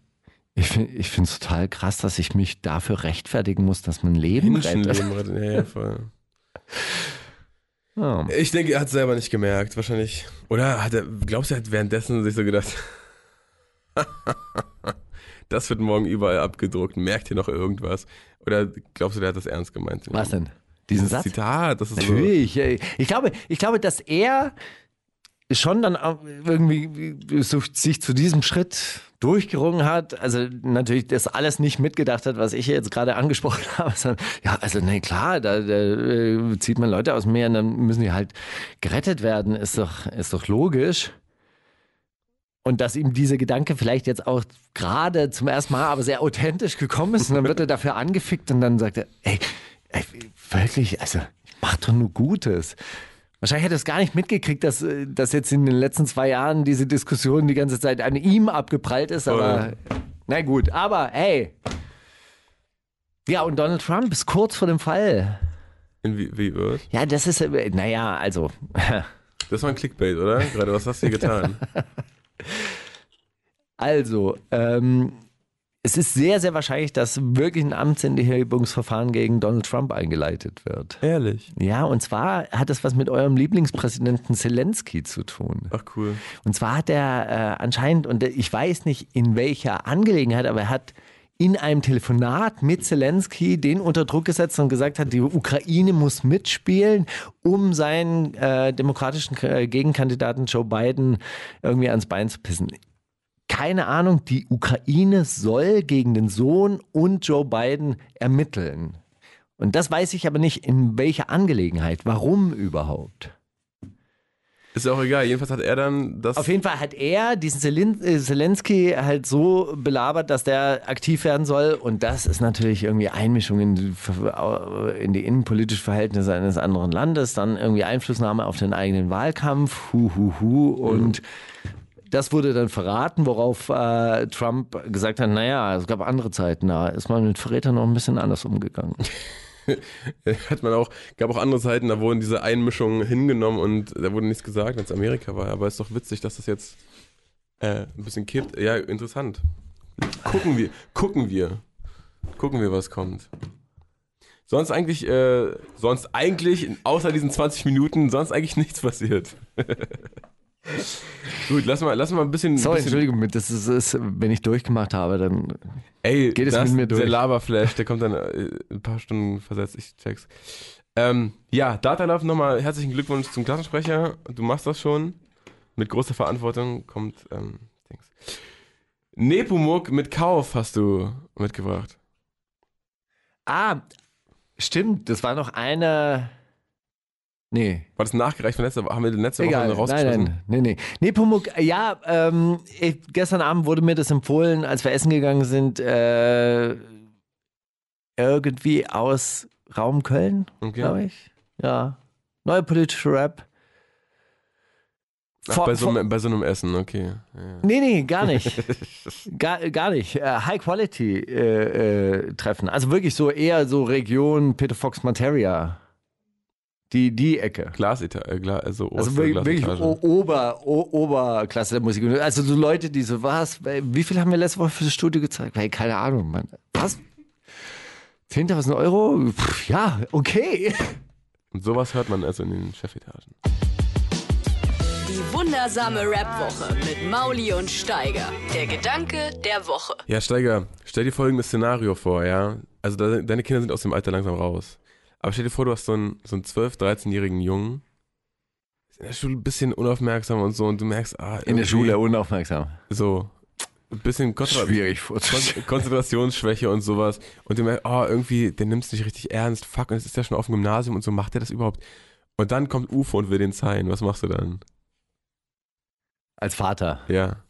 ich finde ich es total krass, dass ich mich dafür rechtfertigen muss, dass man Leben rettet. Menschenleben retten. Ja, ja, voll. Ja. Ich denke, er hat es selber nicht gemerkt, wahrscheinlich. Oder hat er, glaubst du, er hat währenddessen sich so gedacht, [LAUGHS] das wird morgen überall abgedruckt, merkt ihr noch irgendwas? Oder glaubst du, der hat das ernst gemeint? Was denn? Diesen Satz? Zitat, das ist so. Natürlich. Ich glaube, ich glaube, dass er schon dann irgendwie so sich zu diesem Schritt durchgerungen hat. Also natürlich das alles nicht mitgedacht hat, was ich jetzt gerade angesprochen [LAUGHS] habe. sondern, Ja, also nee, klar, da, da äh, zieht man Leute aus dem Meer und dann müssen die halt gerettet werden. Ist doch, ist doch logisch. Und dass ihm dieser Gedanke vielleicht jetzt auch gerade zum ersten Mal, aber sehr authentisch gekommen ist. Und dann wird er dafür angefickt und dann sagt er, ey, ey wirklich, also ich mach doch nur Gutes. Wahrscheinlich hat er es gar nicht mitgekriegt, dass, äh, dass jetzt in den letzten zwei Jahren diese Diskussion die ganze Zeit an ihm abgeprallt ist. Aber na gut, aber hey. Ja, und Donald Trump ist kurz vor dem Fall. In wie, wie wird? Ja, das ist, äh, naja, also. [LAUGHS] Das war ein Clickbait, oder? Gerade, was hast du hier getan? [LAUGHS] Also, ähm, es ist sehr, sehr wahrscheinlich, dass wirklich ein Amtsenthebungsverfahren gegen Donald Trump eingeleitet wird. Ehrlich. Ja, und zwar hat das was mit eurem Lieblingspräsidenten Zelensky zu tun. Ach cool. Und zwar hat er äh, anscheinend, und ich weiß nicht in welcher Angelegenheit, aber er hat in einem Telefonat mit Zelensky den unter Druck gesetzt und gesagt hat, die Ukraine muss mitspielen, um seinen äh, demokratischen äh, Gegenkandidaten Joe Biden irgendwie ans Bein zu pissen. Keine Ahnung, die Ukraine soll gegen den Sohn und Joe Biden ermitteln. Und das weiß ich aber nicht, in welcher Angelegenheit. Warum überhaupt? Ist ja auch egal. Jedenfalls hat er dann das. Auf jeden Fall hat er diesen äh, Zelensky halt so belabert, dass der aktiv werden soll. Und das ist natürlich irgendwie Einmischung in die, in die innenpolitischen Verhältnisse eines anderen Landes, dann irgendwie Einflussnahme auf den eigenen Wahlkampf, hu, hu, hu. Und das wurde dann verraten, worauf äh, Trump gesagt hat, naja, es gab andere Zeiten, da ist man mit Verrätern noch ein bisschen anders umgegangen. [LAUGHS] [LAUGHS] hat man auch, gab auch andere Zeiten, da wurden diese Einmischungen hingenommen und da wurde nichts gesagt, es Amerika war. Aber es ist doch witzig, dass das jetzt äh, ein bisschen kippt. Ja, interessant. Gucken wir, gucken wir. Gucken wir, was kommt. Sonst eigentlich, äh, sonst eigentlich, außer diesen 20 Minuten, sonst eigentlich nichts passiert. [LAUGHS] Gut, lass mal, lass mal ein bisschen. Sorry, bisschen Entschuldigung, das ist, ist, wenn ich durchgemacht habe, dann Ey, Geht es das, mit mir durch? Der Laberflash, der kommt dann äh, ein paar Stunden versetzt, ich check's. Ähm, ja, Datalove, nochmal herzlichen Glückwunsch zum Klassensprecher. Du machst das schon. Mit großer Verantwortung kommt, ähm, Dings. Nepomuk mit Kauf hast du mitgebracht. Ah, stimmt, das war noch eine. Nee. War das nachgereicht von letzter Woche? Haben wir letzte Woche Egal, nein, rausgeschmissen? nein, nee, nee. Nepomuk, ja, ähm, ich, gestern Abend wurde mir das empfohlen, als wir essen gegangen sind, äh, irgendwie aus Raum Köln, Okay. glaube ich. Ja. Neue politische Rap. Ach, Vor- bei, so vor- einem, bei so einem Essen, okay. Ja. Nee, nee, gar nicht. [LAUGHS] gar, gar nicht. Äh, High Quality äh, äh, Treffen. Also wirklich so eher so Region Peter Fox Materia Die, die Ecke. Glaseta äh, Gla also, Also wirklich, Ober, o, Oberklasse der Musik. Also so Leute, die so, was, wie viel haben wir letzte Woche für das Studio gezeigt? Weil, keine Ahnung, Mann. Was? 10.000 Euro? Pff, ja, okay. Und sowas hört man also in den Chefetagen. Die wundersame Rap-Woche mit Mauli und Steiger. Der Gedanke der Woche. Ja, Steiger, stell dir folgendes Szenario vor, ja. Also de deine Kinder sind aus dem Alter langsam raus. Aber stell dir vor, du hast so einen, so einen 12-, 13-jährigen Jungen. Ist in der Schule ein bisschen unaufmerksam und so und du merkst, ah, In der Schule unaufmerksam. So, ein bisschen Kontra Schwierig vorzustellen. Kon Konzentrationsschwäche und sowas. Und du merkst, oh, irgendwie, der nimmt es nicht richtig ernst. Fuck, und jetzt ist er schon auf dem Gymnasium und so, macht er das überhaupt? Und dann kommt UFO und will den zeigen. Was machst du dann? Als Vater. Ja.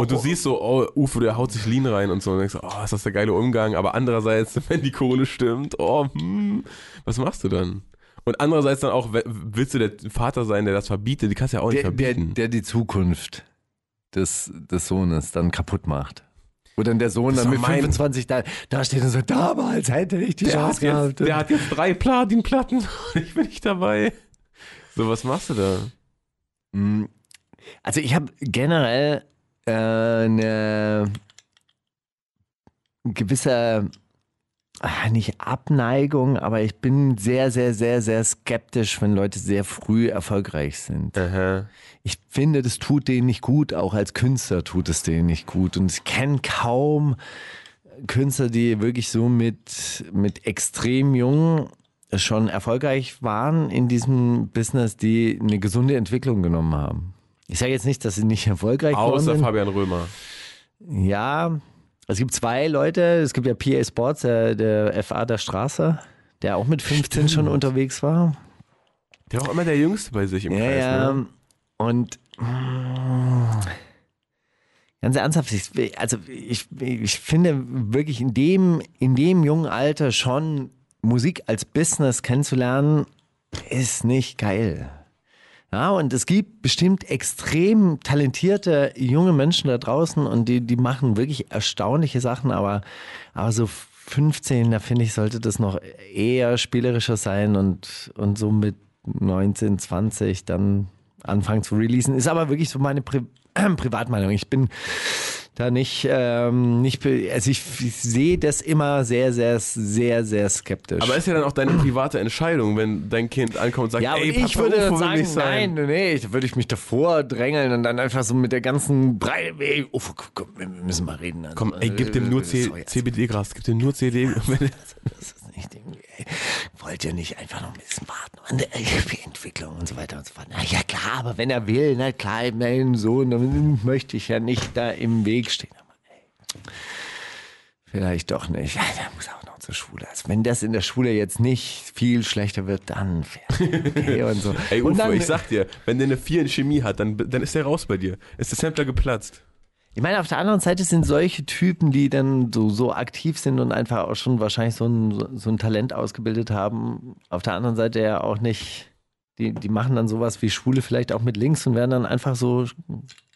Und du siehst so, oh, Ufo, der haut sich Lean rein und so. Und denkst, oh, ist das der geile Umgang. Aber andererseits, [LAUGHS] wenn die Kohle stimmt, oh, hm, was machst du dann? Und andererseits dann auch, willst du der Vater sein, der das verbietet? Die kannst du ja auch nicht der, der, verbieten. der die Zukunft des, des Sohnes dann kaputt macht. Wo dann der Sohn dann mit doch mein- 25 da, da steht und so, damals hätte ich die der, Chance gehabt. der hat jetzt drei Platinplatten [LAUGHS] und ich bin nicht dabei. So, was machst du da? Mm, Also ich habe generell äh, eine gewisse, ah, nicht Abneigung, aber ich bin sehr, sehr, sehr, sehr skeptisch, wenn Leute sehr früh erfolgreich sind. Aha. Ich finde, das tut denen nicht gut, auch als Künstler tut es denen nicht gut. Und ich kenne kaum Künstler, die wirklich so mit, mit extrem jung schon erfolgreich waren in diesem Business, die eine gesunde Entwicklung genommen haben. Ich sage jetzt nicht, dass sie nicht erfolgreich Außer sind. Fabian Römer. Ja, es gibt zwei Leute. Es gibt ja PA Sports, der, der FA der Straße, der auch mit 15 schon unterwegs war. Der war auch immer der Jüngste bei sich im Ja, Kreis. ja. Ne? Und mm, ganz ernsthaft, ich, also ich, ich finde wirklich in dem, in dem jungen Alter schon Musik als Business kennenzulernen, ist nicht geil. Ja, und es gibt bestimmt extrem talentierte junge Menschen da draußen und die, die machen wirklich erstaunliche Sachen, aber, aber so 15, da finde ich, sollte das noch eher spielerischer sein und, und so mit 19, 20 dann anfangen zu releasen. Ist aber wirklich so meine Pri [CLEARS THROAT] Privatmeinung. Ich bin da nicht, ähm, nicht, also ich, ich sehe das immer sehr, sehr, sehr, sehr skeptisch. Aber ist ja dann auch deine private Entscheidung, wenn dein Kind ankommt und sagt, Ja, ey, ich Papa, würde Ufo sagen, nicht sein. nein, nee, da würde ich mich davor drängeln und dann einfach so mit der ganzen Breite, ey, oh, komm, wir müssen mal reden. Also, Komm, ey, gib dem nur C also, CBD-Gras, [LAUGHS] gib dem nur CD. das ist nicht ey, wollt ihr nicht einfach noch ein bisschen warten an äh, Entwicklung und so weiter und so fort. Na ja, klar, aber wenn er will, na klar, mein Sohn, dann möchte ich ja nicht da im Weg stehen. Aber, ey, vielleicht doch nicht. Ja, der muss auch noch zur Schule. Also wenn das in der Schule jetzt nicht viel schlechter wird, dann okay [LAUGHS] und so. Ey, und Ufo, dann, ich sag dir, wenn der eine 4 in Chemie hat, dann, dann ist der raus bei dir. Ist der Sampler geplatzt. Ich meine, auf der anderen Seite sind solche Typen, die dann so, so aktiv sind und einfach auch schon wahrscheinlich so ein, so ein Talent ausgebildet haben, auf der anderen Seite ja auch nicht, die, die machen dann sowas wie Schule vielleicht auch mit links und werden dann einfach so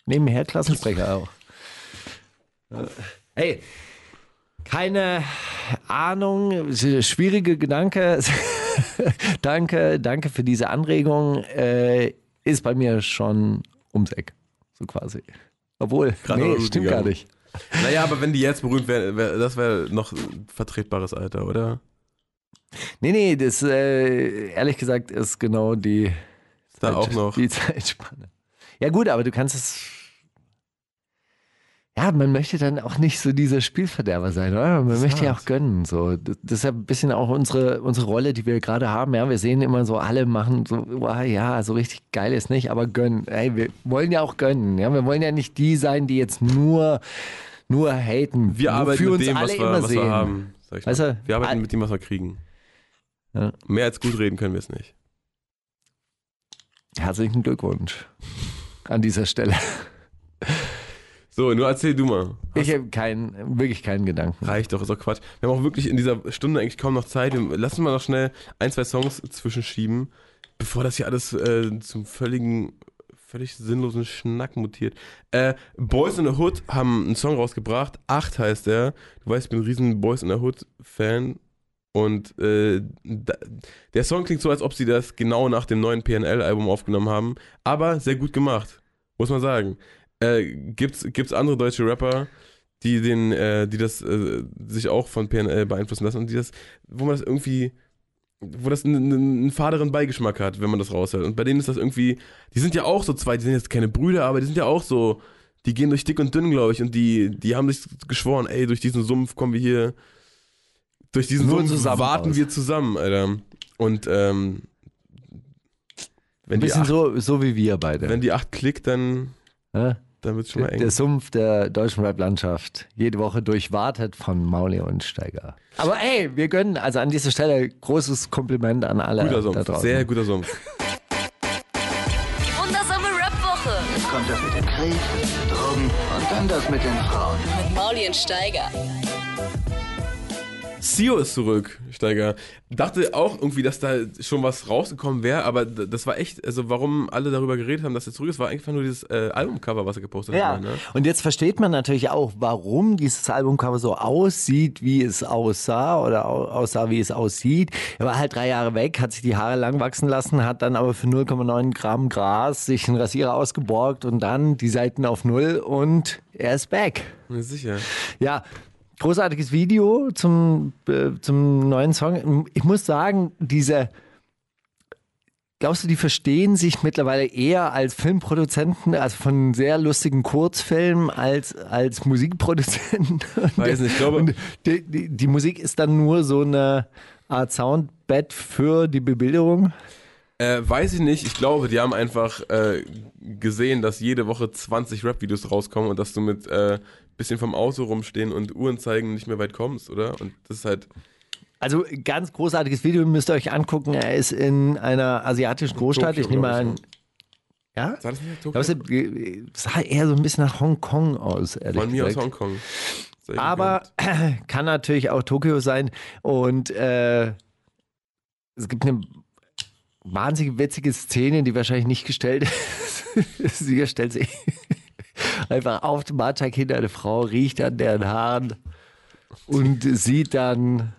nebenher Klassensprecher auch. Hey, keine Ahnung, schwierige Gedanke. [LAUGHS] danke, danke für diese Anregung. Äh, ist bei mir schon ums Eck, so quasi. Obwohl, Gerade nee, stimmt gegangen. gar nicht. Naja, aber wenn die jetzt berühmt wären, wär, das wäre noch ein vertretbares Alter, oder? Nee, nee, das äh, ehrlich gesagt ist genau die, Ist da auch noch. die Zeitspanne. Ja gut, aber du kannst es. Ja, man möchte dann auch nicht so dieser Spielverderber sein, oder? Man möchte ja auch gönnen. So. Das das ist ja ein bisschen auch unsere, unsere Rolle, die wir gerade haben. Ja, wir sehen immer so, alle machen so, wow, ja, so richtig geil ist nicht, aber gönnen. Ey, wir wollen ja auch gönnen. Ja, wir wollen ja nicht die sein, die jetzt nur, nur haten. Wir arbeiten wofür mit uns dem, alle was wir, immer was sehen. wir haben. Weißt du, wir arbeiten mit dem, was wir kriegen. Ja. Mehr als gut reden können wir es nicht. Herzlichen Glückwunsch an dieser Stelle. So, nur erzähl du mal. Ich habe keinen, wirklich keinen Gedanken. Reicht doch, ist doch Quatsch. Wir haben auch wirklich in dieser Stunde eigentlich kaum noch Zeit. Wir, lassen wir noch schnell ein, zwei Songs zwischenschieben, bevor das hier alles äh, zum völligen, völlig sinnlosen Schnack mutiert. Äh, Boys in the Hood haben einen Song rausgebracht. Acht heißt der. Du weißt, ich bin ein riesen Boys in the Hood Fan. Und äh, da, der Song klingt so, als ob sie das genau nach dem neuen PNL-Album aufgenommen haben. Aber sehr gut gemacht, muss man sagen. Äh, gibt's, gibt's andere deutsche Rapper, die den, äh, die das äh, sich auch von PNL beeinflussen lassen und die das, wo man das irgendwie, wo das einen, einen faderen Beigeschmack hat, wenn man das raushört. Und bei denen ist das irgendwie, die sind ja auch so zwei, die sind jetzt keine Brüder, aber die sind ja auch so, die gehen durch dick und dünn, glaube ich, und die, die haben sich geschworen, ey, durch diesen Sumpf kommen wir hier, durch diesen Nur Sumpf zusammen warten wir zusammen, Alter. Und ähm, wenn Ein die, bisschen acht, so, so wie wir beide. wenn die acht klickt, dann, Ja? Dann wird's schon mal Der, eng. der Sumpf der deutschen Rap-Landschaft. Jede Woche durchwartet von Mauli und Steiger. Aber ey, wir gönnen also an dieser Stelle großes Kompliment an alle Guter da Sumpf, draußen. sehr guter Sumpf. Die wundersame Rap-Woche Jetzt kommt das mit dem Krieg, Drogen und dann das mit den Frauen. mit Mauli und Steiger. Sio ist zurück, Steiger. Dachte auch irgendwie, dass da schon was rausgekommen wäre, aber das war echt, also warum alle darüber geredet haben, dass er zurück ist, war einfach nur dieses äh, Albumcover, was er gepostet Ja, hat. Ne? und jetzt versteht man natürlich auch, warum dieses Albumcover so aussieht, wie es aussah oder au- aussah, wie es aussieht. Er war halt drei Jahre weg, hat sich die Haare lang wachsen lassen, hat dann aber für 0,9 Gramm Gras sich einen Rasierer ausgeborgt und dann die Seiten auf Null und er ist back. Ja, sicher. Ja, großartiges Video zum, äh, zum neuen Song. Ich muss sagen, diese. Glaubst du, die verstehen sich mittlerweile eher als Filmproduzenten, also von sehr lustigen Kurzfilmen, als als Musikproduzenten? [LAUGHS] Weiß nicht, ich glaube- Und die, die, die Musik ist dann nur so eine Art Soundbett für die Bebilderung. Äh, weiß ich nicht, ich glaube, die haben einfach äh, gesehen, dass jede Woche 20 Rap-Videos rauskommen und dass du mit äh, bisschen vom Auto rumstehen und Uhren zeigen nicht mehr weit kommst, oder? Und das ist halt, Also ganz großartiges Video, müsst ihr euch angucken. Er ist in einer asiatischen Großstadt. Tokio, ich nehme glaub an. ich, Ja? sah das nicht nach Tokio? Äh, sah eher so ein bisschen nach Hongkong aus, ehrlich Von mir aus gesagt. Hongkong. Sehr Aber gegönnt. [CLEARS THROAT] kann natürlich auch Tokio sein. Und äh, es gibt eine wahnsinnig witzige Szene, die wahrscheinlich nicht gestellt [LAUGHS] ist. Sie stellt sich einfach auf dem Bahnsteig hinter eine Frau, riecht an deren Haaren und sieht dann,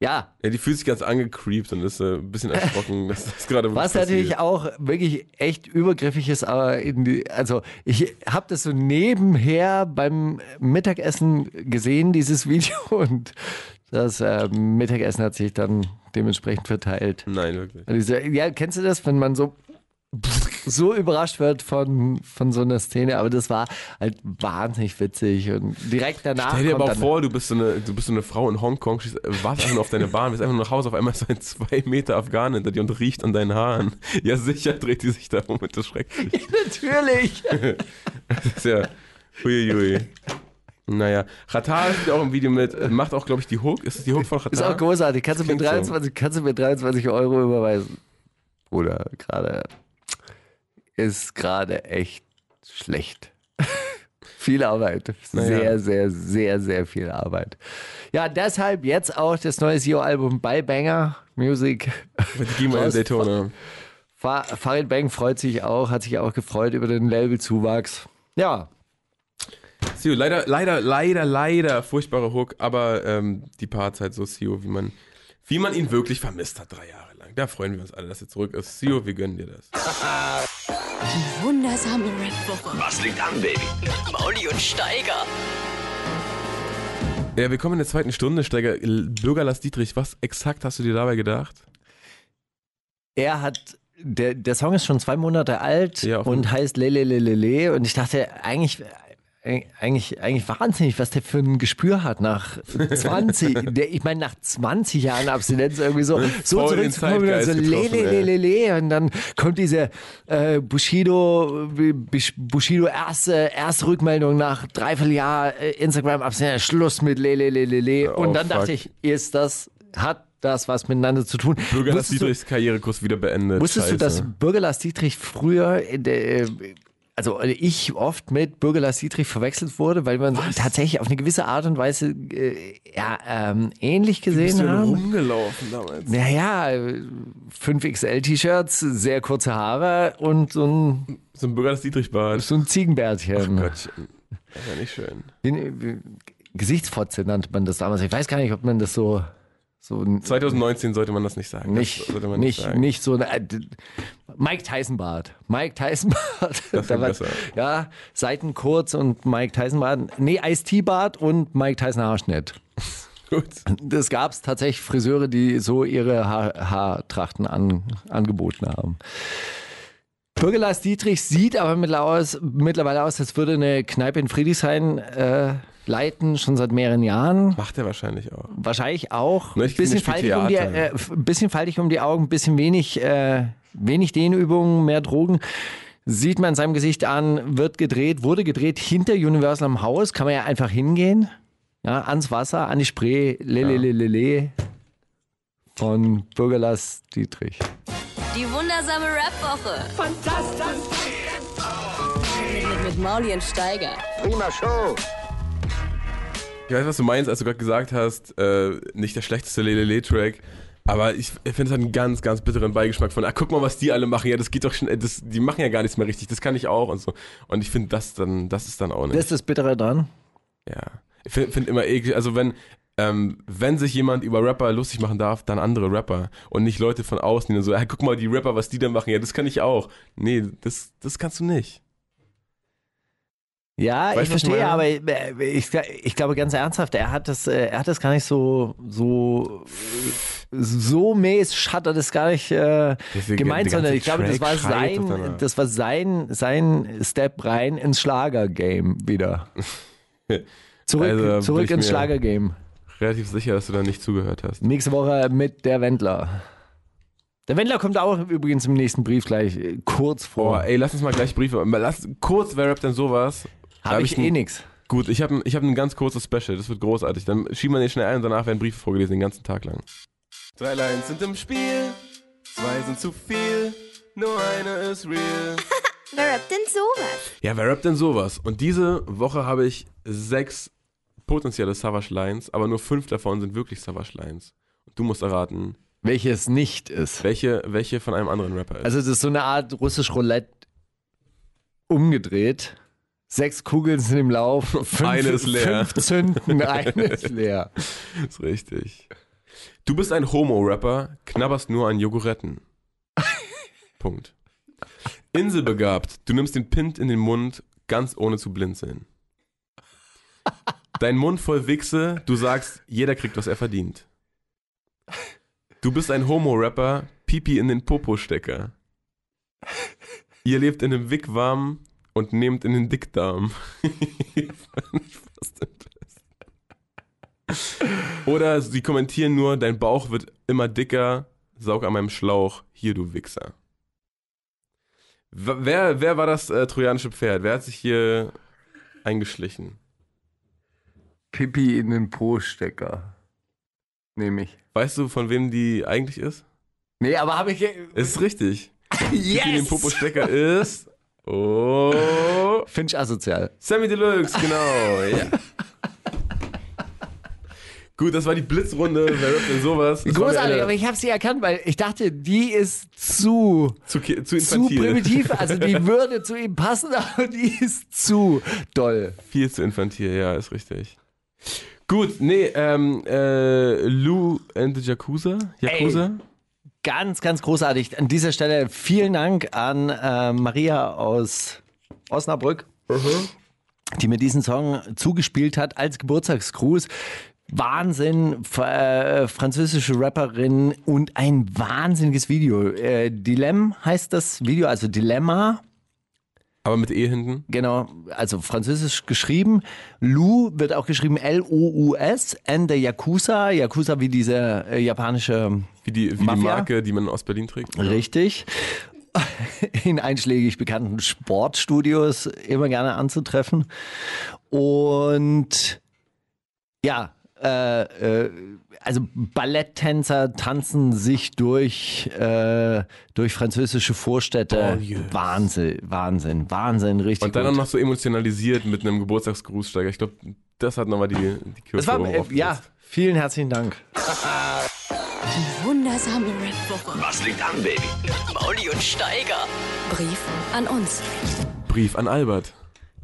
ja, Ja, die fühlt sich ganz angecreept und ist äh, ein bisschen erschrocken, dass das gerade Was natürlich passiert. auch wirklich echt übergriffig ist, aber die, also ich habe das so nebenher beim Mittagessen gesehen, dieses [LAUGHS] Video, und das äh, Mittagessen hat sich dann dementsprechend verteilt. Nein, wirklich. Diese, ja, kennst du das, wenn man so so überrascht wird von, von so einer Szene, aber das war halt wahnsinnig witzig und direkt danach Stell dir aber auch dann, vor, du bist, so eine, du bist so eine Frau in Hongkong, äh, wartest einfach nur auf deine Bahn, bist einfach nur nach Hause, auf einmal ist so ein zwei Meter Afghan hinter dir und riecht an deinen Haaren. Ja, sicher dreht die sich da um und das schreckt dich. natürlich. [LAUGHS] Das ist ja, huiuiui. Naja, Qatar spielt auch im Video mit, macht auch, glaube ich, die Hook. Ist es die Hook von Ist Qatar? auch großartig. Kannst du, mir Klingt so. 23, kannst du mir 23 Euro überweisen? Oder gerade ist gerade echt schlecht. [LAUGHS] viel Arbeit. Sehr, sehr, sehr, sehr viel Arbeit. Ja, deshalb jetzt auch das neue SEO-Album bei Banger Music. Mit Gima? Daytona. Fa- Farid Bang freut sich auch, hat sich auch gefreut über den Labelzuwachs. Ja, Sio, leider, leider, leider, leider furchtbare Hook, aber ähm, die Parts halt so Sio, wie man, wie man ihn wirklich vermisst hat, drei Jahre lang. Da freuen wir uns alle, dass er zurück ist. Sio, wir gönnen dir das. [LAUGHS] Die wundersame Rap-Woche Was liegt an, Baby? Mauli und Steiger. Ja, wir kommen in der zweiten Stunde, Steiger. Bürger Lars Dietrich, was exakt hast du dir dabei gedacht? er hat, der, der Song ist schon zwei Monate alt Ja, und heißt Lele Lele Le und ich dachte eigentlich, eigentlich, eigentlich wahnsinnig, was der für ein Gespür hat nach 20, [LAUGHS] der, ich meine nach 20 Jahren Abstinenz irgendwie so, so zurückzukommen und dann so getroffen, ey. Lele Le und dann kommt diese äh, Bushido, Bush- Bushido erste, erste Rückmeldung nach dreiviertel Jahr äh, Instagram Abstinenz, Schluss mit Lele Lele Le Oh, und dann fuck. dachte ich, ist das, hat das was miteinander zu tun? Bürger Lars Wusstest du- Dietrichs Karrierekurs wieder beendet. Wusstest du, Scheiße. dass Bürger Lars Dietrich früher, in der, äh, also ich oft mit Bürger Lars Dietrich verwechselt wurde, weil man tatsächlich auf eine gewisse Art und Weise äh, ja, ähm, ähnlich gesehen haben? rumgelaufen damals? Naja, 5XL-T-Shirts, sehr kurze Haare und so ein, So ein Bürger Lars Dietrich Bart. so ein Ziegenbärtchen. Gottchen. Das ist ja nicht schön. Den, äh, Gesichtsfotze nannte man das damals. Ich weiß gar nicht, ob man das so, So ein- 2019 sollte man das nicht sagen. nicht, man nicht, sagen. nicht so. Äh, Mike Tyson Bart. Mike Tyson Bart. Das [LAUGHS] Da war- besser. Ja, Seiten kurz und Mike Tyson Bart. Nee, Ice-T Bart und Mike Tyson Haarschnitt. [LAUGHS] Gut. Das gab es tatsächlich Friseure, die so ihre Haar Haartrachten an, angeboten haben. Bürger Lars Dietrich sieht aber mittlerweile aus, mittlerweile aus, als würde eine Kneipe in Friedrichshain äh, leiten, schon seit mehreren Jahren. Macht er wahrscheinlich auch. Wahrscheinlich auch. Ne, Ein ich- bisschen faltig, um die, äh, bisschen faltig um die Augen, ein bisschen wenig, äh, wenig Dehnübungen, mehr Drogen. Sieht man seinem Gesicht an, wird gedreht, wurde gedreht hinter Universal am Haus. Kann man ja einfach hingehen. Ja, ans Wasser, an die Spree, lelelelele von Bürgerlass Dietrich. Die wundersame Rap-Woche. Fantastisch. Mit, mit Mauli und Steiger. Prima Show. Ich weiß, was du meinst, als du gerade gesagt hast, äh, nicht der schlechteste Lelele-Track. Aber ich finde, es hat einen ganz, ganz bitteren Beigeschmack von, ah, guck mal, was die alle machen. Ja, das geht doch schon, äh, das, die machen ja gar nichts mehr richtig. Das kann ich auch und so. Und ich finde, das dann, das ist dann auch nicht. Das ist das Bittere dran. Ja. Ich finde find immer eklig, also wenn, ähm, wenn sich jemand über Rapper lustig machen darf, dann andere Rapper. Und nicht Leute von außen, die dann so, hey, guck mal, die Rapper, was die da machen. Ja, das kann ich auch. Nee, das, das kannst du nicht. Ja, Weißt ich verstehe, aber äh, ich, ich glaube ganz ernsthaft, er hat das, äh, er hat das gar nicht so, so, so mäßig hat er das gar nicht äh, gemeint, der sondern ich glaube, das war sein, danach. das war sein, sein Step rein ins Schlagergame wieder. [LAUGHS] Zurück, Also, zurück ins Schlagergame. Relativ sicher, dass du da nicht zugehört hast. Nächste Woche mit der Wendler. Der Wendler kommt auch übrigens im nächsten Brief gleich äh, kurz vor. Boah, ey, lass uns mal gleich Briefe. Lass, kurz, wer rappt denn sowas? Habe ich ein- eh nix. Gut, ich habe ein, ich hab ein ganz kurzes Special, das wird großartig. Dann schieben wir den schnell ein und danach werden Briefe vorgelesen den ganzen Tag lang. Drei Lines sind im Spiel, zwei sind zu viel, nur eine ist real. [LAUGHS] Wer rappt denn sowas? Ja, wer rappt denn sowas? Und diese Woche habe ich sechs potenzielle Savage Lines, aber nur fünf davon sind wirklich Savage Lines. Und du musst erraten, Welches nicht ist. welche, welche von einem anderen Rapper ist. Also das ist so eine Art russisch Roulette umgedreht. Sechs Kugeln sind im Lauf, [LAUGHS] fünf, Eine ist leer. fünf zünden, [LAUGHS] eine ist leer. [LAUGHS] ist richtig. Du bist ein Homo-Rapper, knabberst nur an Jogoretten. Punkt. Inselbegabt, du nimmst den Pint in den Mund, ganz ohne zu blinzeln. Dein Mund voll Wichse, du sagst, jeder kriegt, was er verdient. Du bist ein Homo-Rapper, Pipi in den Popo-Stecker. Ihr lebt in einem Wigwam und nehmt in den Dickdarm. [LAUGHS] Oder sie kommentieren nur, dein Bauch wird immer dicker, saug an meinem Schlauch, hier du Wichser. Wer, wer war das äh, trojanische Pferd? Wer hat sich hier eingeschlichen? Pipi in den Po-Stecker. Nehme ich. Weißt du, von wem die eigentlich ist? Nee, aber habe ich. Es ist richtig. [LAUGHS] Yes! Die in den Popo-Stecker ist. Oh. [LAUGHS] Finch asozial. Sammy Deluxe, genau. [LAUGHS] Ja. Gut, das war die Blitzrunde. Wer rappt denn sowas? Das Großartig, aber ich habe sie erkannt, weil ich dachte, die ist zu, zu, zu zu primitiv. Also die [LAUGHS] würde zu ihm passen, aber die ist zu doll. Viel zu infantil, ja, ist richtig. Gut, nee, ähm, äh, Lou and the Yakuza? Yakuza? Ganz, ganz großartig. An dieser Stelle vielen Dank an äh, Maria aus Osnabrück, die mir diesen Song zugespielt hat als Geburtstagsgruß. Wahnsinn, äh, französische Rapperin und ein wahnsinniges Video. Äh, Dilemme heißt das Video, also Dilemma. Aber mit E hinten. Genau, also französisch geschrieben. Lou wird auch geschrieben L-O-U-S, and der Yakuza. Yakuza wie diese äh, japanische Wie die, wie die Mafia? Marke, die man in Ostberlin trägt. Richtig. [LAUGHS] In einschlägig bekannten Sportstudios immer gerne anzutreffen. Und ja, äh, äh, also Balletttänzer tanzen sich durch, äh, durch französische Vorstädte. Banlieues. Wahnsinn, Wahnsinn, Wahnsinn, richtig. Und dann gut. noch so emotionalisiert mit einem Geburtstagsgrußsteiger. Ich glaube, das hat nochmal die, die Kirche war, äh, ja, vielen herzlichen Dank. Wundersame Rap-Woche. Was liegt an, Baby? Mauli und Steiger. Brief an uns. Brief an Albert.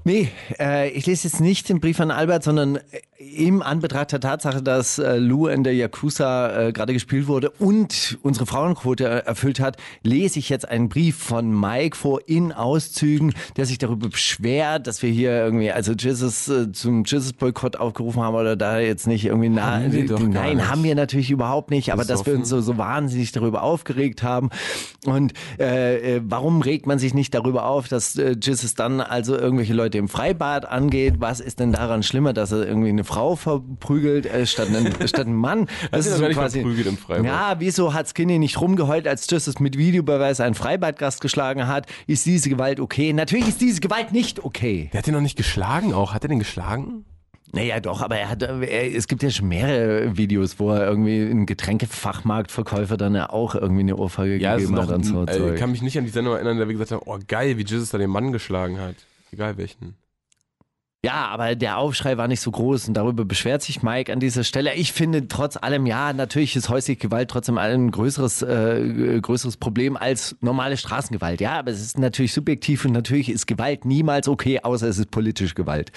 Nee, äh, ich lese jetzt nicht den Brief an Albert, sondern im Anbetracht der Tatsache, dass äh, Lou in der Yakuza äh, gerade gespielt wurde und unsere Frauenquote erfüllt hat, lese ich jetzt einen Brief von Mike vor in Auszügen, der sich darüber beschwert, dass wir hier irgendwie, also Jesus äh, zum Jesus-Boykott aufgerufen haben oder da jetzt nicht irgendwie nah. Haben doch gar Nein, nicht. haben wir natürlich überhaupt nicht, aber dass wir uns so, so wahnsinnig darüber aufgeregt haben. Und äh, äh, warum regt man sich nicht darüber auf, dass äh, Jesus dann also irgendwelche Leute im Freibad angeht? Was ist denn daran schlimmer, dass er irgendwie eine Frau verprügelt äh, statt, einen, [LAUGHS] statt einen Mann? Das gar nicht verprügelt im Freibad. Ja, wieso hat Skinny nicht rumgeheult, als Jesus mit Videobeweis einen Freibadgast geschlagen hat? Ist diese Gewalt okay? Natürlich ist diese Gewalt nicht okay. Der hat den noch nicht geschlagen auch. Hat er den geschlagen? Naja, doch, aber er hat, er, es gibt ja schon mehrere Videos, wo er irgendwie einen Getränkefachmarktverkäufer dann ja auch irgendwie eine Ohrfeige Ja, ist gegeben noch, hat und so. äh, ich kann mich nicht an die Sendung erinnern, der wir gesagt haben, oh geil, wie Jesus da den Mann geschlagen hat. Egal welchen. Ja, aber der Aufschrei war nicht so groß und darüber beschwert sich Mike an dieser Stelle. Ich finde trotz allem, ja, natürlich ist häusliche Gewalt trotzdem ein größeres, äh, größeres Problem als normale Straßengewalt. Ja, aber es ist natürlich subjektiv und natürlich ist Gewalt niemals okay, außer es ist politische Gewalt.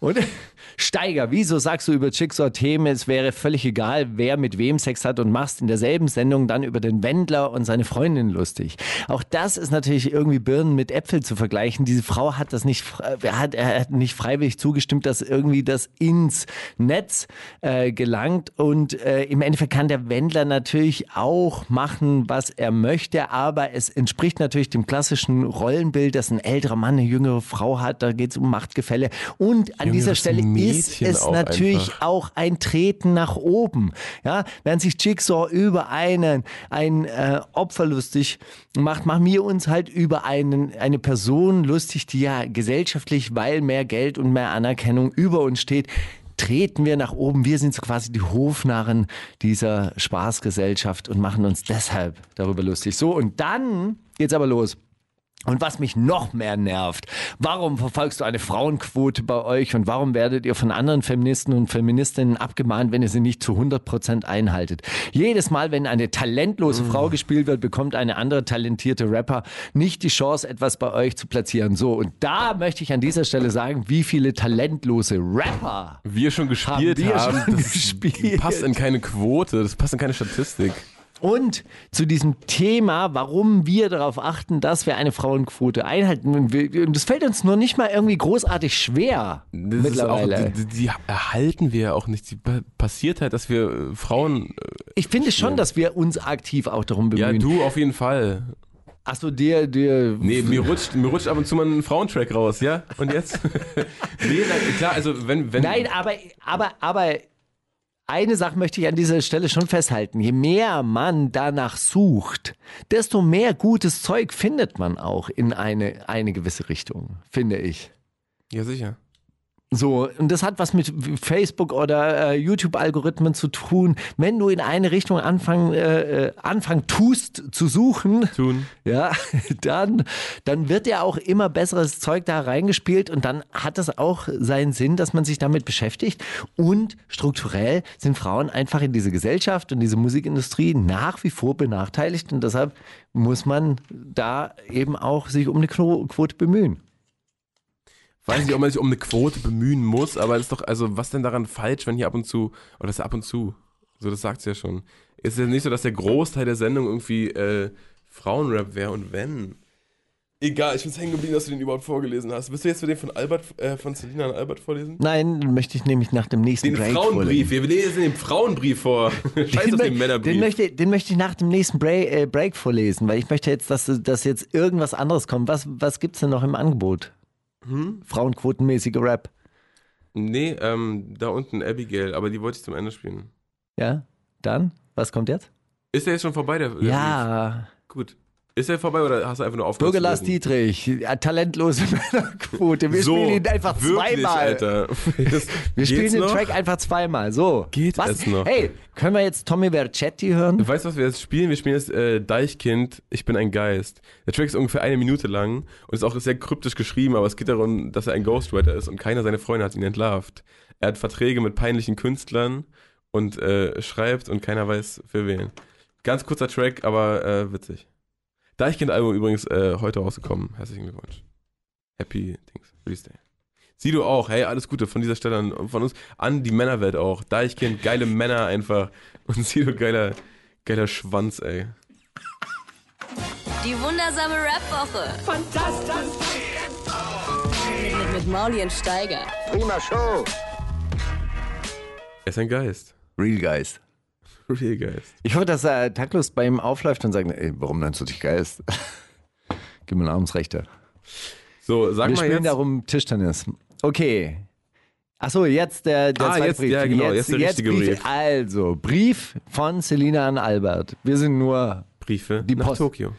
Und [LAUGHS] Steiger, wieso sagst du über Jigsaw-Themen, es wäre völlig egal, wer mit wem Sex hat und machst in derselben Sendung dann über den Wendler und seine Freundin lustig. Auch das ist natürlich irgendwie Birnen mit Äpfel zu vergleichen. Diese Frau hat das nicht, er hat, hat nicht freiwillig zugestimmt, dass irgendwie das ins Netz äh, gelangt. Und äh, im Endeffekt kann der Wendler natürlich auch machen, was er möchte, aber es entspricht natürlich dem klassischen Rollenbild, dass ein älterer Mann eine jüngere Frau hat. Da geht es um Machtgefälle. Und an dieser Jüngeres Stelle ist Mädchen es auch natürlich einfach. auch ein Treten nach oben. Ja, während sich Jigsaw über einen, ein äh, Opfer lustig macht, machen wir uns halt über einen, eine Person lustig, die ja gesellschaftlich, weil mehr Geld und mehr Anerkennung über uns steht, treten wir nach oben. Wir sind so quasi die Hofnarren dieser Spaßgesellschaft und machen uns deshalb darüber lustig. So, und dann geht's aber los. Und was mich noch mehr nervt, warum verfolgst du eine Frauenquote bei euch und warum werdet ihr von anderen Feministen und Feministinnen abgemahnt, wenn ihr sie nicht zu 100% einhaltet? Jedes Mal, wenn eine talentlose Frau gespielt wird, bekommt eine andere talentierte Rapper nicht die Chance, etwas bei euch zu platzieren. So, und da möchte ich an dieser Stelle sagen, wie viele talentlose Rapper Wir schon gespielt Haben wir haben, schon das [LAUGHS] gespielt. passt in keine Quote, das passt in keine Statistik. Und zu diesem Thema, warum wir darauf achten, dass wir eine Frauenquote einhalten. Und das fällt uns nur nicht mal irgendwie großartig schwer Das mittlerweile. Auch, die, die erhalten wir ja auch nicht. Die pa- passiert halt, dass wir äh, Frauen. äh, ich finde schon, dass wir uns aktiv auch darum Ja, bemühen. du auf jeden Fall. Achso, dir, dir. Nee, mir rutscht, mir rutscht ab und zu mal ein Frauentrack raus, ja? Und jetzt? [LAUGHS] nee, klar, also wenn. wenn Nein, aber, aber, aber eine Sache möchte ich an dieser Stelle schon festhalten. Je mehr man danach sucht, desto mehr gutes Zeug findet man auch in eine, eine gewisse Richtung, finde ich. Ja, sicher. So, und das hat was mit Facebook oder äh, YouTube-Algorithmen zu tun. Wenn du in eine Richtung anfangen, äh, äh, anfangen tust zu suchen, Tun. [LAUGHS] ja, dann, dann wird ja auch immer besseres Zeug da reingespielt und dann hat das auch seinen Sinn, dass man sich damit beschäftigt. Und strukturell sind Frauen einfach in dieser Gesellschaft und diese Musikindustrie nach wie vor benachteiligt und deshalb muss man da eben auch sich um eine Quo- Quote bemühen. Weiß nicht, ob man sich um eine Quote bemühen muss, aber es ist doch, also was denn daran falsch, wenn hier ab und zu, oder das ist ab und zu, so das sagt's ja schon. Ist es ja nicht so, dass der Großteil der Sendung irgendwie äh, Frauenrap wäre und wenn. Egal, ich bin hängen geblieben, dass du den überhaupt vorgelesen hast. Willst du jetzt für den von Albert, äh, von Selina an Albert vorlesen? Nein, den möchte ich nämlich nach dem nächsten Den Break Frauenbrief, vorlesen. wir lesen den Frauenbrief vor. [LAUGHS] Scheiß Den, auf den Männerbrief. den, möchte, den möchte ich nach dem nächsten Break, äh, Break vorlesen, weil ich möchte jetzt, dass, dass jetzt irgendwas anderes kommt. Was, was gibt's denn noch im Angebot? Hm? Frauenquotenmäßige Rap. nee, ähm, da unten Abigail, aber die wollte ich zum Ende spielen. Ja? Dann? Was kommt jetzt? Ist der jetzt schon vorbei, der, der Ja. Brief? Gut. Ist der vorbei oder hast du einfach nur aufgehört? Bürger Lars? Dietrich, ja, talentlose [LAUGHS] Männerquote. Wir spielen ihn einfach wirklich, zweimal. Alter. Das, [LAUGHS] Wir spielen den noch? Track einfach zweimal. So. Geht was? es noch? Hey, können wir jetzt Tommy Vercetti hören? Weißt du, was wir jetzt spielen? Wir spielen jetzt äh, Deichkind, ich bin ein Geist. Der Track ist ungefähr eine Minute lang und ist auch sehr kryptisch geschrieben, aber es geht darum, dass er ein Ghostwriter ist und keiner seiner Freunde hat ihn entlarvt. Er hat Verträge mit peinlichen Künstlern und äh, schreibt und keiner weiß für wen. Ganz kurzer Track, aber äh, witzig. Deichkind-Album übrigens äh, heute rausgekommen. Herzlichen Glückwunsch. Happy Dings. Release Day. Sido auch. Hey, alles Gute von dieser Stelle an, von uns an die Männerwelt auch. Deichkind, geile Männer einfach. Und Sido, geiler, geiler Schwanz, ey. Die wundersame Rap-Woche. Fantastisch. Mit, mit Mauli und Steiger. Prima Show. Er ist ein Geist. Real Geist. Real Geist. Ich hoffe, dass er taktlos bei ihm aufläuft und sagt, ey, warum nennst du dich Geist? [LAUGHS] Gib mir Namensrechte. So, sag Wir mal spielen jetzt. darum Tischtennis. Okay. Achso, jetzt der, der Ah, zweite jetzt- Brief. ja, genau, jetzt der richtige Brief. Also, Brief von Selina an Albert. Wir sind nur Briefe Die nach Post. Tokio.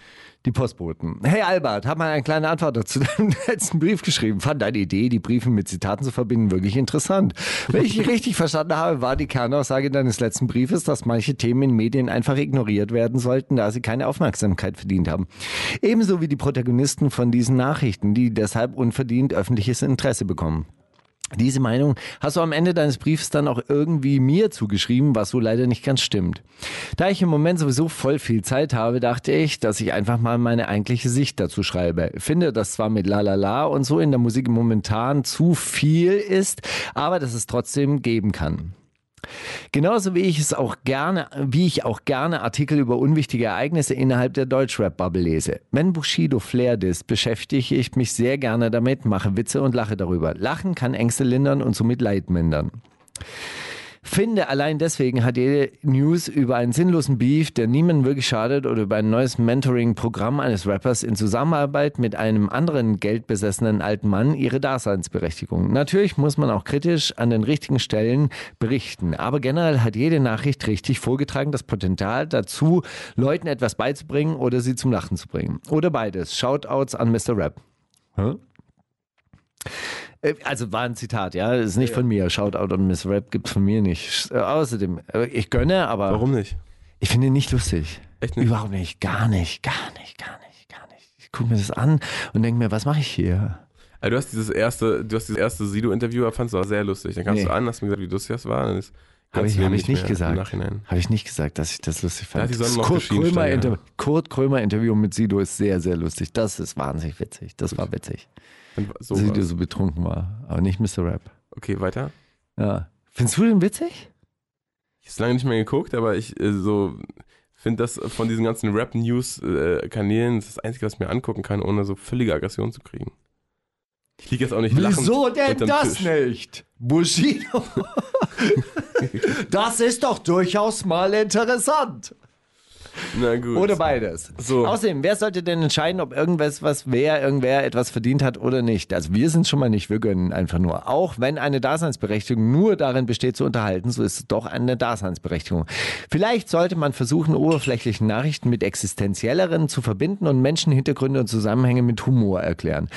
Die Postboten. Hey Albert, hab mal eine kleine Antwort dazu [LAUGHS] deinem letzten Brief geschrieben. Fand deine Idee, die Briefe mit Zitaten zu verbinden, wirklich interessant. Wenn ich richtig verstanden habe, war die Kernaussage deines letzten Briefes, dass manche Themen in Medien einfach ignoriert werden sollten, da sie keine Aufmerksamkeit verdient haben. Ebenso wie die Protagonisten von diesen Nachrichten, die deshalb unverdient öffentliches Interesse bekommen. Diese Meinung hast du am Ende deines Briefs dann auch irgendwie mir zugeschrieben, was so leider nicht ganz stimmt. Da ich im Moment sowieso voll viel Zeit habe, dachte ich, dass ich einfach mal meine eigentliche Sicht dazu schreibe. Finde, dass zwar mit La La La und so in der Musik momentan zu viel ist, aber dass es trotzdem geben kann. Genauso wie ich es auch gerne, wie ich auch gerne Artikel über unwichtige Ereignisse innerhalb der Deutschrap-Bubble lese. Wenn Bushido Flair ist, beschäftige ich mich sehr gerne damit, mache Witze und lache darüber. Lachen kann Ängste lindern und somit Leid mindern. Finde, allein deswegen hat jede News über einen sinnlosen Beef, der niemandem wirklich schadet, oder über ein neues Mentoring-Programm eines Rappers in Zusammenarbeit mit einem anderen geldbesessenen alten Mann ihre Daseinsberechtigung. Natürlich muss man auch kritisch an den richtigen Stellen berichten, aber generell hat jede Nachricht richtig vorgetragen das Potenzial dazu, Leuten etwas beizubringen oder sie zum Lachen zu bringen. Oder beides. Shoutouts an Mr. Rap. Hä? Äh, Also war ein Zitat, ja, ist nicht von mir. Shoutout an Miss Rap gibt's von mir nicht. Äh, außerdem, äh, ich gönne, aber Warum nicht? ich finde ihn nicht lustig. Echt nicht? Überhaupt nicht, gar nicht, gar nicht, gar nicht, gar nicht. Ich gucke mir das an und denke mir, was mache ich hier? Also du hast dieses erste, du hast dieses erste Sido-Interview, fandst du auch sehr lustig. Dann kamst Nee. du an, hast mir gesagt, wie lustig das war. Habe ich, hab ich nicht gesagt. Habe ich nicht gesagt, dass ich das lustig fand. die Sonne Das Kurt Krömer. Inter Kurt Krömer Interview mit Sido ist sehr, sehr lustig. Das ist wahnsinnig witzig. Das war witzig. So Sido war's. so betrunken war, aber nicht Mr. Rap. Okay, weiter. Ja. Findest du den witzig? Ich habe lange nicht mehr geguckt, aber ich äh, so finde das von diesen ganzen Rap-News-Kanälen das, ist das Einzige, was ich mir angucken kann, ohne so völlige Aggression zu kriegen. Ich liege jetzt auch nicht lachend Wieso denn das Tisch. nicht? Bushido. [LAUGHS] das ist doch durchaus mal interessant. Na gut. Oder beides. So. Außerdem, wer sollte denn entscheiden, ob irgendwas, was wer, irgendwer etwas verdient hat oder nicht? Also wir sind schon mal nicht, wir gönnen einfach nur. Auch wenn eine Daseinsberechtigung nur darin besteht, zu unterhalten, so ist es doch eine Daseinsberechtigung. Vielleicht sollte man versuchen, oberflächliche Nachrichten mit existenzielleren zu verbinden und Menschenhintergründe und Zusammenhänge mit Humor erklären.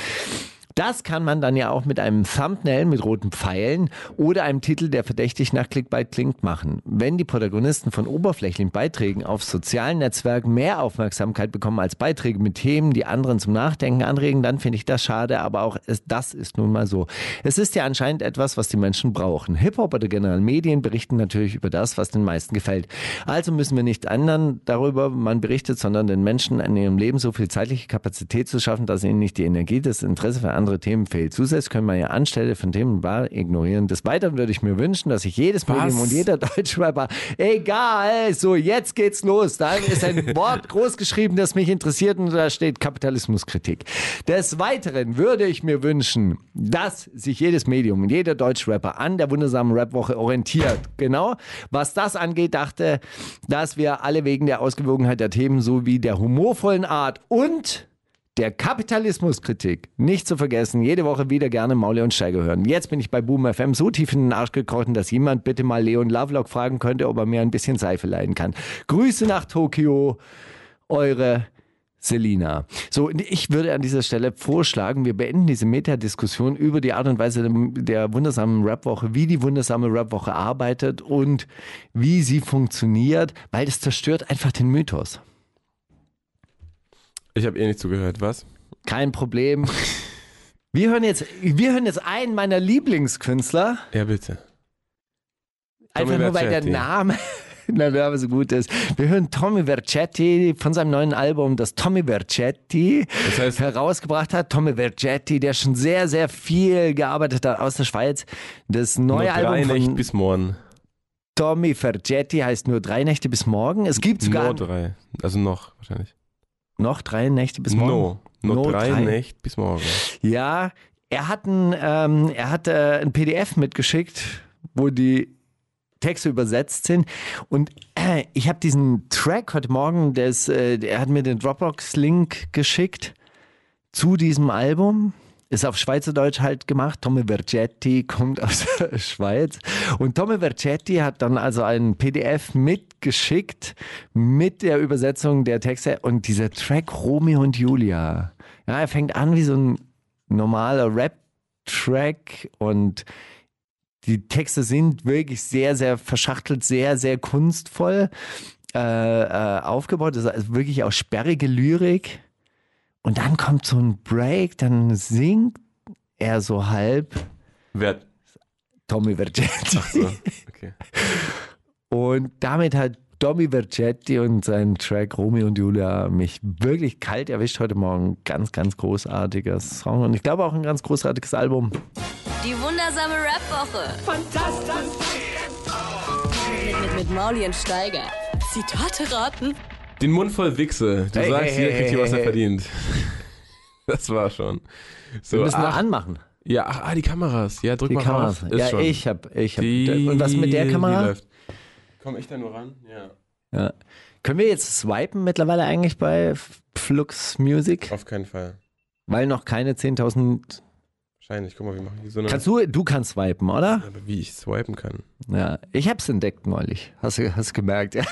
Das kann man dann ja auch mit einem Thumbnail mit roten Pfeilen oder einem Titel, der verdächtig nach Clickbait klingt, machen. Wenn die Protagonisten von oberflächlichen Beiträgen auf sozialen Netzwerken mehr Aufmerksamkeit bekommen als Beiträge mit Themen, die anderen zum Nachdenken anregen, dann finde ich das schade, aber auch das ist nun mal so. Es ist ja anscheinend etwas, was die Menschen brauchen. Hip-Hop oder generell Medien berichten natürlich über das, was den meisten gefällt. Also müssen wir nicht ändern darüber, man berichtet, sondern den Menschen in ihrem Leben so viel zeitliche Kapazität zu schaffen, dass ihnen nicht die Energie, das Interesse für andere Themen fehlt. Zusätzlich können wir ja anstelle von Themen wahr ignorieren. Des Weiteren würde ich mir wünschen, dass sich jedes? Medium und jeder [LAUGHS] Deutschrapper, egal, so jetzt geht's los. Da ist ein [LAUGHS] Wort groß geschrieben, das mich interessiert und da steht Kapitalismuskritik. Des Weiteren würde ich mir wünschen, dass sich jedes Medium und jeder Deutschrapper an der wundersamen Rapwoche orientiert. Genau, was das angeht, dachte, dass wir alle wegen der Ausgewogenheit der Themen sowie der humorvollen Art und der Kapitalismuskritik. Nicht zu vergessen, jede Woche wieder gerne Maule und Steiger hören. Jetzt bin ich bei Boom FM so tief in den Arsch gekrochen, dass jemand bitte mal Leon Lovelock fragen könnte, ob er mir ein bisschen Seife leihen kann. Grüße nach Tokio, eure Selina. So, ich würde an dieser Stelle vorschlagen, wir beenden diese Metadiskussion über die Art und Weise der wundersamen Rapwoche, wie die wundersame Rapwoche arbeitet und wie sie funktioniert, weil das zerstört einfach den Mythos. Ich habe eh nicht zugehört, was? Kein Problem. Wir hören jetzt, wir hören jetzt einen meiner Lieblingskünstler. Ja, bitte. Einfach nur weil der. Name. Na, wer aber so gut ist. Wir hören Tommy Vercetti von seinem neuen Album, das Tommy Vercetti Das heißt- herausgebracht hat. Tommy Vercetti, der schon sehr, sehr viel gearbeitet hat aus der Schweiz. Das Nur neue drei Album Nächte von bis morgen. Tommy Vercetti heißt nur drei Nächte bis morgen. Es gibt sogar Nur drei. Also noch wahrscheinlich. Noch drei Nächte bis morgen. No. Nur No, drei, drei. Nächte bis morgen. Ja, er hat ein, ähm, er hat äh, ein PDF mitgeschickt, wo die Texte übersetzt sind. Und äh, [CLEARS THROAT] ich habe diesen Track heute Morgen, des, äh, er hat mir den Dropbox-Link geschickt zu diesem Album. Ist auf Schweizerdeutsch halt gemacht. Tommy Vercetti [LAUGHS] kommt aus der Schweiz. Und Tommy Vercetti hat dann also ein PDF mitgeschickt mit der Übersetzung der Texte. Und dieser Track Romeo und Julia. Ja, er fängt an wie so ein normaler Rap-Track und die Texte sind wirklich sehr, sehr verschachtelt, sehr, sehr kunstvoll äh, äh, aufgebaut. Das ist wirklich auch sperrige Lyrik. Und dann kommt so ein Break, dann singt er so halb Wer? Tommy Vercetti. So, okay. Und damit hat Tommy Vercetti und sein Track Romeo und Julia mich wirklich kalt erwischt heute Morgen. Ganz, ganz großartiger Song und ich glaube auch ein ganz großartiges Album. Die wundersame Rap-Woche. Fantastisch. Mit, mit, mit Mauli und Steiger. Zitate raten. Den Mund voll Wichse. Du Hey, sagst, hey, jeder hey, kriegt hier, was er verdient. [LAUGHS] Das war schon. So, Wir müssen noch ach, anmachen. ja, ach, ah, die Kameras. Ja, drück Die mal Kameras. rauf. Ist Ja, schon. ich hab, ich hab. Die, und was mit der Die Kamera? läuft. Komm ich da nur ran? Ja. Ja. Können wir jetzt swipen mittlerweile eigentlich bei Flux Music? Auf keinen Fall. Weil noch keine 10.000. Wahrscheinlich. Guck mal, wir machen hier so eine. Kannst du, du kannst swipen, oder? aber wie ich swipen kann. Ja. Ich hab's entdeckt neulich. Hast du, hast du gemerkt? Ja.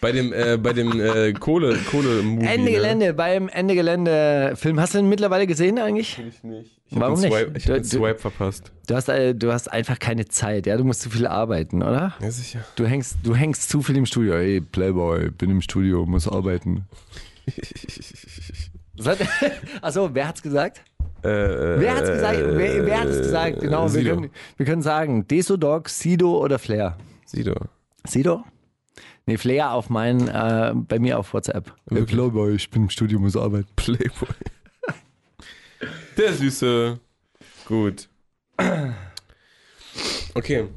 Bei dem, äh, bei dem äh, Kohle, Kohle Movie. Ende ne? Gelände, beim Ende Gelände Film. Hast du den mittlerweile gesehen eigentlich? Ich nicht. Ich hab Warum den nicht? Swipe, ich hab Du- den Swipe verpasst. Du hast, äh, du hast einfach keine Zeit, ja? Du musst zu viel arbeiten, oder? Ja, sicher. Du hängst, du hängst zu viel im Studio. Hey, Playboy, bin im Studio, muss arbeiten. [LAUGHS] [LAUGHS] Achso, wer hat's gesagt? Äh, Wer hat's gesagt? Wer, wer hat's gesagt? Genau, wir Sido. können, wir können sagen, Desodog, Sido oder Flair? Sido. Sido? Nee, Flair auf mein, äh, bei mir auf WhatsApp. Ja, klar, boy, ich bin im Studio, muss arbeiten. Playboy. [LAUGHS] Der Süße. Gut. Okay.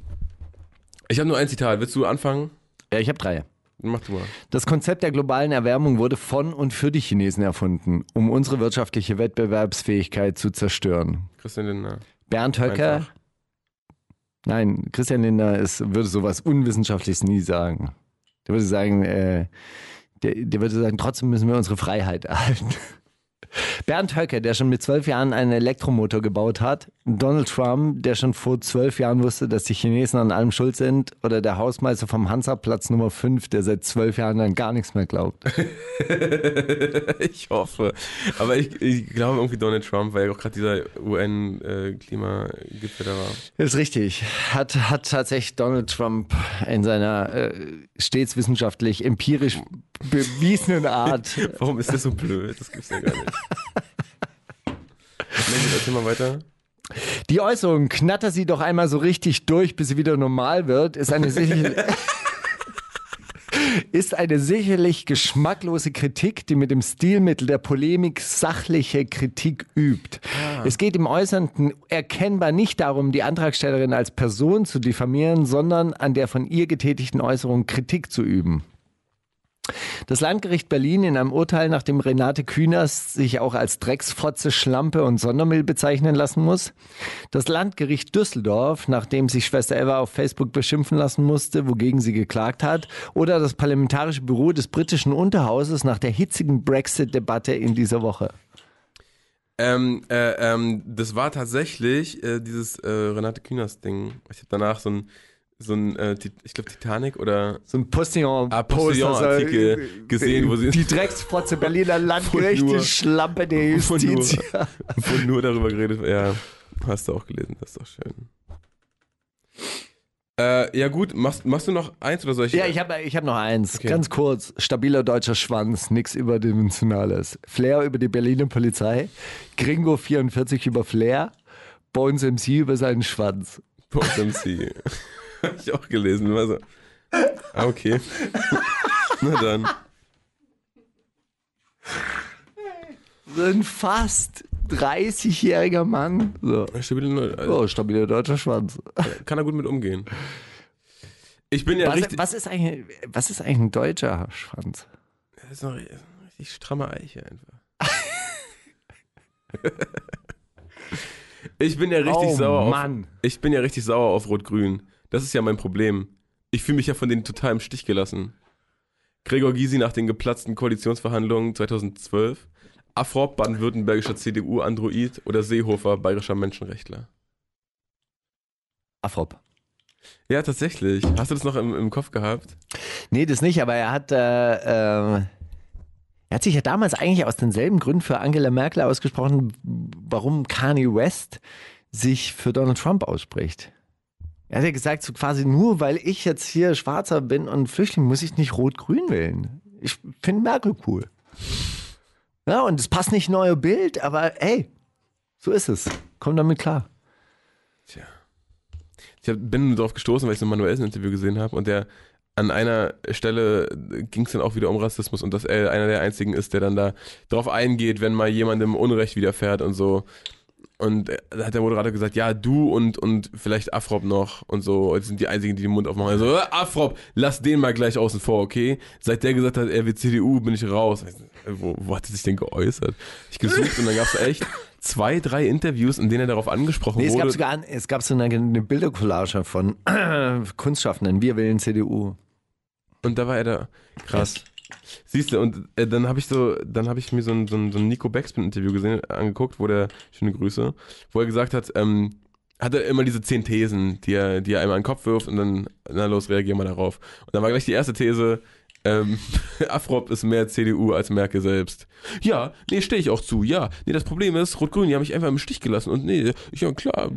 Ich habe nur ein Zitat. Willst du anfangen? Ja, ich habe drei. Mach du mal. Das Konzept der globalen Erwärmung wurde von und für die Chinesen erfunden, um unsere wirtschaftliche Wettbewerbsfähigkeit zu zerstören. Christian Lindner. Bernd Höcker. Einfach. Nein, Christian Lindner ist, würde sowas Unwissenschaftliches nie sagen. Der würde sagen, äh, der, der würde sagen, trotzdem müssen wir unsere Freiheit erhalten. Bernd Höcke, der schon mit zwölf Jahren einen Elektromotor gebaut hat. Donald Trump, der schon vor zwölf Jahren wusste, dass die Chinesen an allem schuld sind. Oder der Hausmeister vom Hansaplatz Nummer 5, der seit zwölf Jahren an gar nichts mehr glaubt. [LAUGHS] ich hoffe. Aber ich, ich glaube irgendwie Donald Trump, weil ja auch gerade dieser UN-Klimagipfel da war. Ist richtig. Hat, hat tatsächlich Donald Trump in seiner äh, stets wissenschaftlich, empirisch bewiesenen Art. [LAUGHS] Warum ist das so blöd? Das gibt's ja gar nicht. Nee, erzähl mal weiter. Die Äußerung, knatter sie doch einmal so richtig durch, bis sie wieder normal wird, ist eine sicherlich, [LAUGHS] ist eine sicherlich geschmacklose Kritik, die mit dem Stilmittel der Polemik sachliche Kritik übt. Es geht im Äußernden erkennbar nicht darum, die Antragstellerin als Person zu diffamieren, sondern an der von ihr getätigten Äußerung Kritik zu üben. Das Landgericht Berlin in einem Urteil, nachdem Renate Künast sich auch als Drecksfotze, Schlampe und Sondermüll bezeichnen lassen muss. Das Landgericht Düsseldorf, nachdem sich Schwester Eva auf Facebook beschimpfen lassen musste, wogegen sie geklagt hat. Oder das Parlamentarische Büro des britischen Unterhauses nach der hitzigen Brexit-Debatte in dieser Woche. Ähm, äh, ähm, das war tatsächlich äh, dieses äh, Renate Künast-Ding. Ich habe danach so ein, so ein äh, ich glaube Titanic oder So ein Postillon-Poster. Ah, Postillon-Artikel gesehen, wo sie- Die Drecksfotze Berliner [LAUGHS] Landgericht, die Schlampe der [LAUGHS] wo Justiz. [LAUGHS] wo nur darüber geredet Ja, hast du auch gelesen, das ist doch schön. Äh, ja gut, machst, machst du noch eins oder soll ich? Ja, ich habe ich hab noch eins. Okay. Ganz kurz. Stabiler deutscher Schwanz, nix Überdimensionales. Flair über die Berliner Polizei. Gringo 44 über Flair. Bones MC über seinen Schwanz. Post MC. [LAUGHS] Hab ich auch gelesen. So. Ah, okay. [LAUGHS] Na dann. So ein fast 30-jähriger Mann. So. Stabile, also, Oh, stabiler deutscher Schwanz. kann er gut mit umgehen. Ich bin ja Was, richtig. was, ist eigentlich, was ist eigentlich ein deutscher Schwanz? Das ist noch eine richtig stramme Eiche einfach. [LAUGHS] ich bin ja richtig Oh, sauer auf, Mann. Ich bin ja richtig sauer auf Rot-Grün. Das ist ja mein Problem. Ich fühle mich ja von denen total im Stich gelassen. Gregor Gysi nach den geplatzten Koalitionsverhandlungen 2012, Afrop, baden-württembergischer CDU-Android oder Seehofer, bayerischer Menschenrechtler. Afrop. Ja, tatsächlich. Hast du das noch im, im Kopf gehabt? Nee, das nicht, aber er hat, äh, äh, er hat sich ja damals eigentlich aus denselben Gründen für Angela Merkel ausgesprochen, warum Kanye West sich für Donald Trump ausspricht. Er hat ja gesagt, so quasi nur weil ich jetzt hier Schwarzer bin und Flüchtling, muss ich nicht Rot-Grün wählen. Ich finde Merkel cool. Ja, und es passt nicht in euer Bild, aber hey, so ist es. Komm damit klar. Tja. Ich bin darauf gestoßen, weil ich so ein manuelles Interview gesehen habe und der an einer Stelle ging es dann auch wieder um Rassismus und dass er einer der einzigen ist, der dann da drauf eingeht, wenn mal jemandem Unrecht widerfährt und so. Und da hat der Moderator gesagt, ja, du und, und vielleicht Afrop noch und so, das sind die einzigen, die den Mund aufmachen. Also, äh, Afrop, lass den mal gleich außen vor, okay? Seit der gesagt hat, er wird CDU, bin ich raus. Wo, wo hat er sich denn geäußert? Ich gesucht und dann gab es echt zwei, drei Interviews, in denen er darauf angesprochen Nee, es wurde. gab sogar es gab so eine, eine Bildercollage von Kunstschaffenden. Wir wählen CDU. Und da war er da. Krass. Siehst du, und äh, dann habe ich so, dann habe ich mir so ein, so ein, so ein Nico Backspin-Interview gesehen, angeguckt, wo der, schöne Grüße, wo er gesagt hat, ähm, hat er immer diese zehn Thesen, die er, die er einmal in den Kopf wirft und dann, na los, reagier mal darauf. Und dann war gleich die erste These, ähm, [LAUGHS] Afrop ist mehr CDU als Merkel selbst. Ja, nee, stehe ich auch zu, ja. Nee, das Problem ist, Rot-Grün, die haben mich einfach im Stich gelassen und nee, ich, ja klar,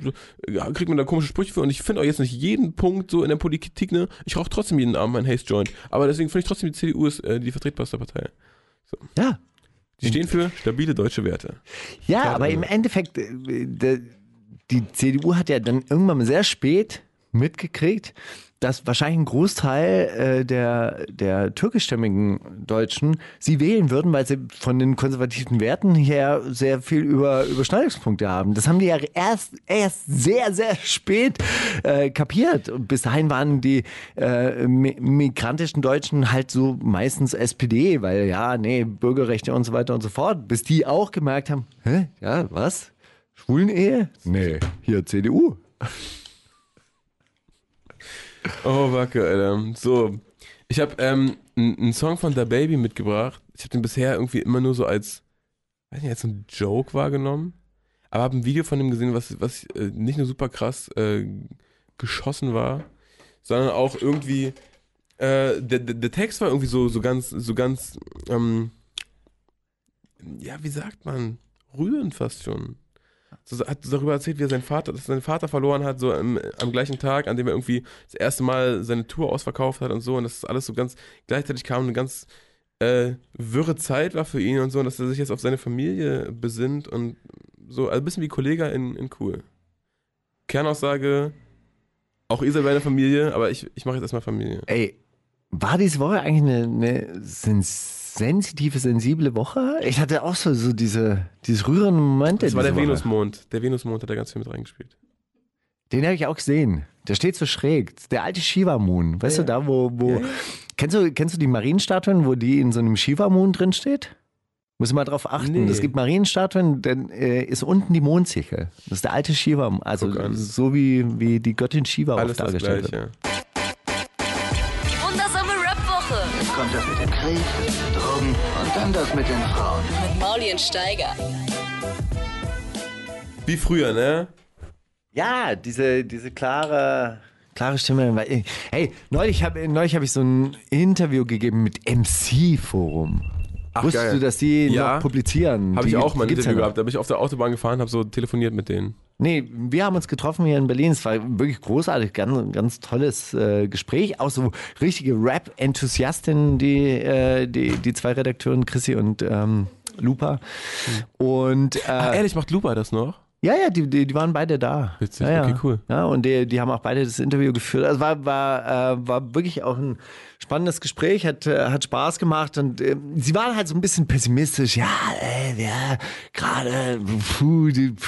ja, kriegt man da komische Sprüche für und ich finde auch jetzt nicht jeden Punkt so in der Politik, ne, ich rauche trotzdem jeden Abend meinen Haze Joint. Aber deswegen finde ich trotzdem, die CDU ist äh, die vertretbarste Partei. Ja. Die stehen für stabile deutsche Werte. Ja, Klar, aber also. im Endeffekt, äh, die CDU hat ja dann irgendwann sehr spät mitgekriegt, dass wahrscheinlich ein Großteil äh, der, der türkischstämmigen Deutschen sie wählen würden, weil sie von den konservativen Werten her sehr viel über Überschneidungspunkte haben. Das haben die ja erst, erst sehr, sehr spät äh, kapiert. Und bis dahin waren die äh, mi- migrantischen Deutschen halt so meistens SPD, weil ja, nee, Bürgerrechte und so weiter und so fort. Bis die auch gemerkt haben, hä, ja, was? Schwulenehe? Nee, hier CDU. Oh, Wacke, Alter. So, ich habe ähm, einen Song von Da Baby mitgebracht. Ich habe den bisher irgendwie immer nur so als, weiß nicht, als ein Joke wahrgenommen. Aber habe ein Video von dem gesehen, was, was äh, nicht nur super krass äh, geschossen war, sondern auch irgendwie, äh, der, der, der Text war irgendwie so, so ganz, so ganz, ähm, ja, wie sagt man, rührend fast schon. So, hat darüber erzählt, wie er seinen Vater, dass seinen Vater verloren hat, so im, am gleichen Tag, an dem er irgendwie das erste Mal seine Tour ausverkauft hat und so. Und das alles so ganz, gleichzeitig kam eine ganz äh, wirre Zeit war für ihn und so, und dass er sich jetzt auf seine Familie besinnt und so, also ein bisschen wie Kollege in, in cool. Kernaussage, auch ihr seid meine Familie, aber ich, ich mache jetzt erstmal Familie. Ey, war diese Woche eigentlich eine, eine sens sensitive, sensible Woche? Ich hatte auch so, so diese, diese rührenden Momente. Das war der Woche. Venusmond. Der Venusmond hat da ganz viel mit reingespielt. Den habe ich auch gesehen. Der steht so schräg. Der alte Shiva Moon. Weißt du, da, wo. wo kennst, du, kennst du die Marienstatuen, wo die in so einem Shiva Moon drin steht? Muss mal drauf achten. Nee. Es gibt Marienstatuen, dann äh, ist unten die Mondsichel. Das ist der alte Shiva. Moon. Also so wie, wie die Göttin Shiva Alles dargestellt wird. Gleiche. Das mit dem Krieg, Drogen und dann das mit den Frauen. mit Mauli und Steiger. Wie früher, ne? Ja, diese, diese klare, klare Stimme. weil- Hey, neulich habe neulich hab ich so ein Interview gegeben mit MC Forum. Ach, Wusstest geil. du, dass die Ja, noch publizieren? Habe ich auch mal ein ja Interview gehabt. Da bin ich auf der Autobahn gefahren, habe so telefoniert mit denen. Nee, wir haben uns getroffen hier in Berlin. Es war wirklich großartig, ganz, ganz tolles äh, Gespräch. Auch so richtige Rap-Enthusiastinnen, die, äh, die, die zwei Redakteuren, Chrissy und ähm, Lupa. Und äh, Ah, ehrlich, macht Lupa das noch? Ja, ja, die, die, die waren beide da. Witzig, ja, okay, cool. Ja, und die, die haben auch beide das Interview geführt. Also war, war, äh, war wirklich auch ein spannendes Gespräch, hat, äh, hat Spaß gemacht und äh, sie waren halt so ein bisschen pessimistisch. Ja, äh, ja gerade,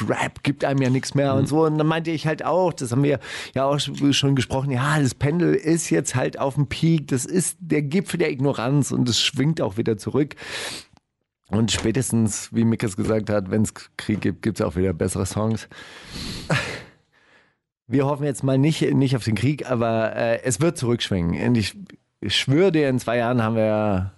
Rap gibt einem ja nichts mehr und so. Und dann meinte ich halt auch, das haben wir ja auch schon gesprochen, ja, das Pendel ist jetzt halt auf dem Peak, das ist der Gipfel der Ignoranz und es schwingt auch wieder zurück. Und spätestens, wie Mickes gesagt hat, wenn es Krieg gibt, gibt es auch wieder bessere Songs. Wir hoffen jetzt mal nicht, nicht auf den Krieg, aber äh, es wird zurückschwingen. Und ich, ich schwöre dir, in zwei Jahren haben wir,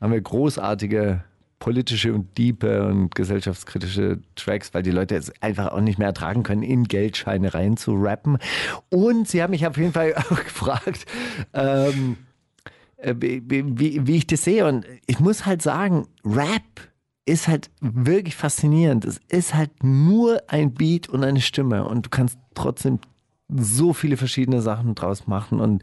haben wir großartige politische und diepe und gesellschaftskritische Tracks, weil die Leute es einfach auch nicht mehr ertragen können, in Geldscheine rein zu rappen. Und sie haben mich auf jeden Fall [LAUGHS] auch gefragt, ähm, äh, wie, wie, wie ich das sehe. Und ich muss halt sagen, Rap ist halt wirklich faszinierend. Es ist halt nur ein Beat und eine Stimme und du kannst trotzdem so viele verschiedene Sachen draus machen. Und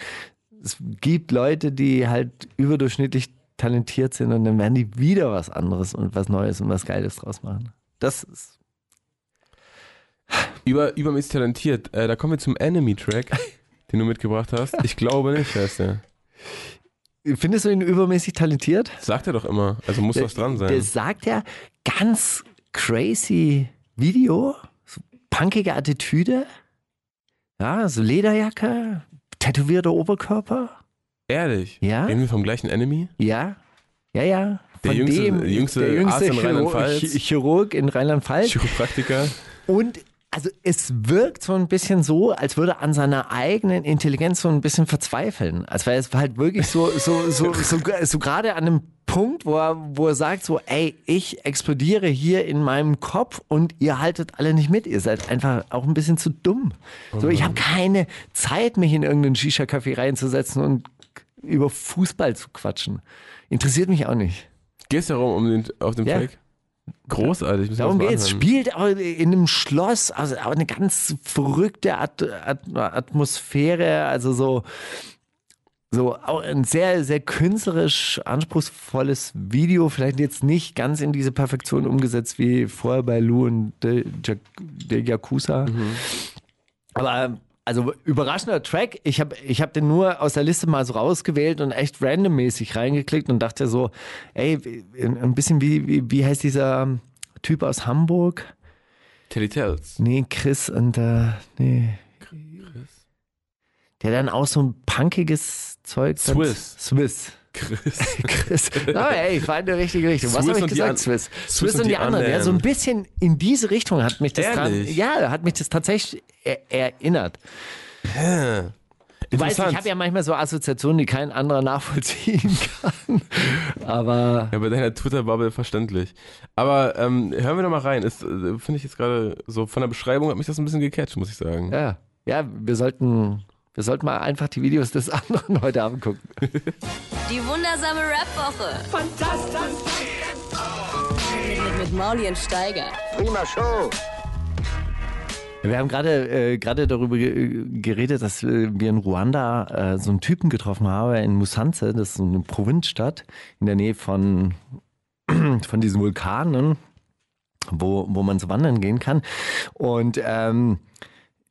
es gibt Leute, die halt überdurchschnittlich talentiert sind und dann werden die wieder was anderes und was Neues und was Geiles draus machen. Das ist. Über, übermäßig talentiert. Äh, da kommen wir zum Enemy-Track, [LAUGHS] den du mitgebracht hast. Ich glaube nicht, heißt der. Findest du ihn übermäßig talentiert? Sagt er doch immer. Also muss was dran sein. Der sagt ja ganz crazy Video, so punkige Attitüde, ja, so Lederjacke, tätowierter Oberkörper, Ehrlich? Ja? Reden wir vom gleichen Enemy? ja, ja, ja. Der Von jüngste- dem, jüngste der jüngste Arzt in Chirurg- Rheinland-Pfalz. Ch- Chirurg in Rheinland-Pfalz. Chiropraktiker? Und also es wirkt so ein bisschen so, als würde er an seiner eigenen Intelligenz so ein bisschen verzweifeln. Als wäre es halt wirklich so, so, so, so, so gerade an einem Punkt, wo er, wo er sagt so, ey, ich explodiere hier in meinem Kopf und ihr haltet alle nicht mit. Ihr seid einfach auch ein bisschen zu dumm. So, ich habe keine Zeit, mich in irgendeinen Shisha-Café reinzusetzen und über Fußball zu quatschen. Interessiert mich auch nicht. Gehst du darum um den, auf den Ja. Track? Großartig. Darum geht's. anhören. Spielt in einem Schloss, also eine ganz verrückte At At Atmosphäre, also so, so ein sehr, sehr künstlerisch anspruchsvolles Video, vielleicht jetzt nicht ganz in diese Perfektion umgesetzt wie vorher bei Lou und der de Yakuza. Aber also überraschender Track. Ich habe ich hab den nur aus der Liste mal so rausgewählt und echt randommäßig reingeklickt und dachte so, ey, ein bisschen wie, wie, wie heißt dieser Typ aus Hamburg? Teddy Tells. Nee, Chris und äh, nee. Der dann auch so ein punkiges Zeug. Swiss. Swiss. Chris. [LAUGHS] Chris. Aber ey, ich war in der richtigen Richtung. Was habe ich die gesagt? Swiss. Swiss Swiss und und die die anderen. Ja, anderen. so ein bisschen in diese Richtung hat mich das dran, ja, hat mich das tatsächlich er erinnert. Du weißt, ich habe ja manchmal so Assoziationen, die kein anderer nachvollziehen [LAUGHS] kann. Aber Ja, bei deiner Twitter-Bubble verständlich. Aber ähm, hören wir doch mal rein. Äh, Finde ich jetzt gerade so von der Beschreibung hat mich das ein bisschen gecatcht, muss ich sagen. ja, ja, wir sollten, wir sollten mal einfach die Videos des [LAUGHS] anderen heute Abend gucken. Die wundersame Rap-Woche. Fantastisch. Mit, mit, mit Mauli und Steiger. Prima Show. Wir haben gerade äh, gerade darüber ge geredet, dass äh, wir in Ruanda äh, so einen Typen getroffen haben in Musanze, das ist so eine Provinzstadt in der Nähe von [CLEARS THROAT] von diesen Vulkanen, wo wo man so wandern gehen kann und ähm,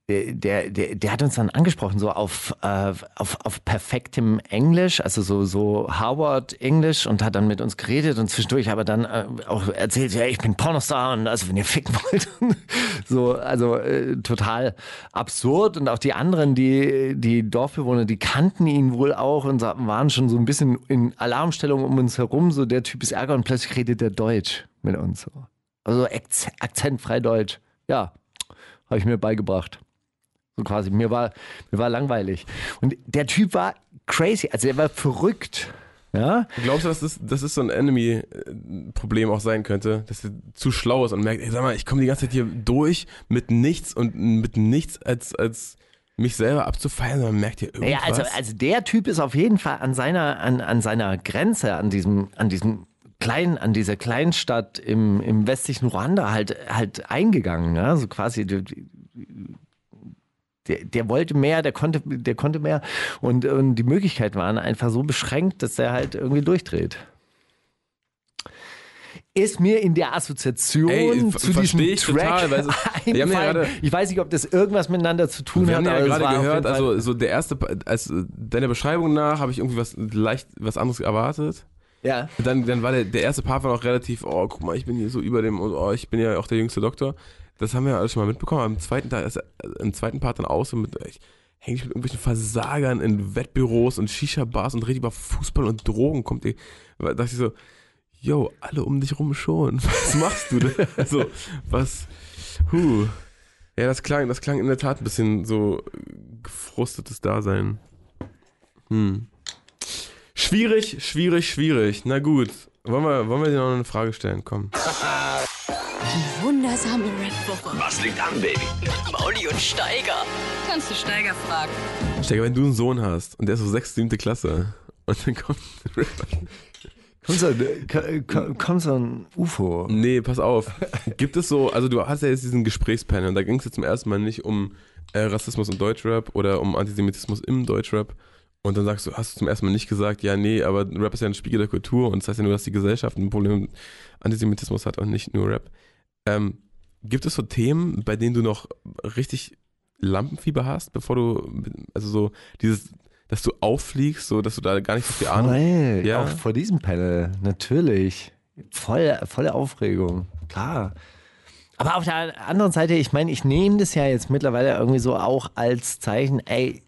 der, der, der hat uns dann angesprochen, so auf, äh, auf, auf perfektem Englisch, also so, so Harvard-Englisch und hat dann mit uns geredet und zwischendurch aber dann äh, auch erzählt, ja, ich bin Pornostar und also wenn ihr ficken wollt. [LAUGHS] so, also äh, total absurd und auch die anderen, die, die Dorfbewohner, die kannten ihn wohl auch und waren schon so ein bisschen in Alarmstellung um uns herum, so der Typ ist Ärger und plötzlich redet der Deutsch mit uns. So. Also akz- akzentfrei Deutsch. Ja, habe ich mir beigebracht. So quasi. Mir war, mir war langweilig. Und der Typ war crazy, also er war verrückt. Ja? Glaubst du, dass das, das ist so ein Enemy-Problem auch sein könnte, dass er zu schlau ist und merkt, ey, sag mal, ich komme die ganze Zeit hier durch mit nichts und mit nichts als, als mich selber abzufeiern, man merkt hier irgendwas. Ja, also, also der Typ ist auf jeden Fall an seiner, an, an seiner Grenze, an diesem, an diesem kleinen, an dieser Kleinstadt im, im westlichen Ruanda halt, halt eingegangen. Ja? So quasi, der, der, der wollte mehr, der konnte, der konnte mehr und, und die Möglichkeiten waren einfach so beschränkt, dass er halt irgendwie durchdreht. ist mir in der Assoziation Ey, zu diesem ich Track total, weil es- [LAUGHS] wir ja ich weiß nicht, ob das irgendwas miteinander zu tun Wir hat. haben ja gerade gehört, also so der erste, Pa- als äh, deiner Beschreibung nach habe ich irgendwie was leicht was anderes erwartet. ja. Dann, dann war der, der erste Part war noch relativ, oh, guck mal, ich bin hier so über dem, oh, ich bin ja auch der jüngste Doktor. Das haben wir alles schon mal mitbekommen. Aber im zweiten, Teil, er- im zweiten Part dann aus und mit, ich hänge ich mit irgendwelchen Versagern in Wettbüros und Shisha-Bars und rede über Fußball und Drogen. Kommt ihr, da dachte ich so, yo, alle um dich rum schon. [LAUGHS] Was machst du denn? [LAUGHS] Also, was, huh. Ja, das klang, das klang in der Tat ein bisschen so gefrustetes Dasein. Hm. Schwierig, schwierig, schwierig. Na gut. Wollen wir, wollen wir dir noch eine Frage stellen? Komm. [LAUGHS] Wundersame Red Booker. Was liegt an, Baby? Mauli und Steiger. Kannst du Steiger fragen? Steiger, wenn du einen Sohn hast und der ist so sechste, siebte Klasse und dann kommt Kommt so, ein- ko- kommt so ein UFO. Nee, pass auf. Gibt es so, also du hast ja jetzt diesen Gesprächspanel und da ging es jetzt zum ersten Mal nicht um äh, Rassismus im Deutschrap oder um Antisemitismus im Deutschrap. Und dann sagst du, hast du zum ersten Mal nicht gesagt, ja, nee, aber Rap ist ja ein Spiegel der Kultur und das heißt ja nur, dass die Gesellschaft ein Problem mit Antisemitismus hat und nicht nur Rap. Ähm, gibt es so Themen, bei denen du noch richtig Lampenfieber hast, bevor du, also so dieses, dass du auffliegst, so dass du da gar nicht so viel Ahnung Voll, Ja. auch vor diesem Panel, natürlich. Voll, volle Aufregung, klar. Aber auf der anderen Seite, ich meine, ich nehme das ja jetzt mittlerweile irgendwie so auch als Zeichen, ey,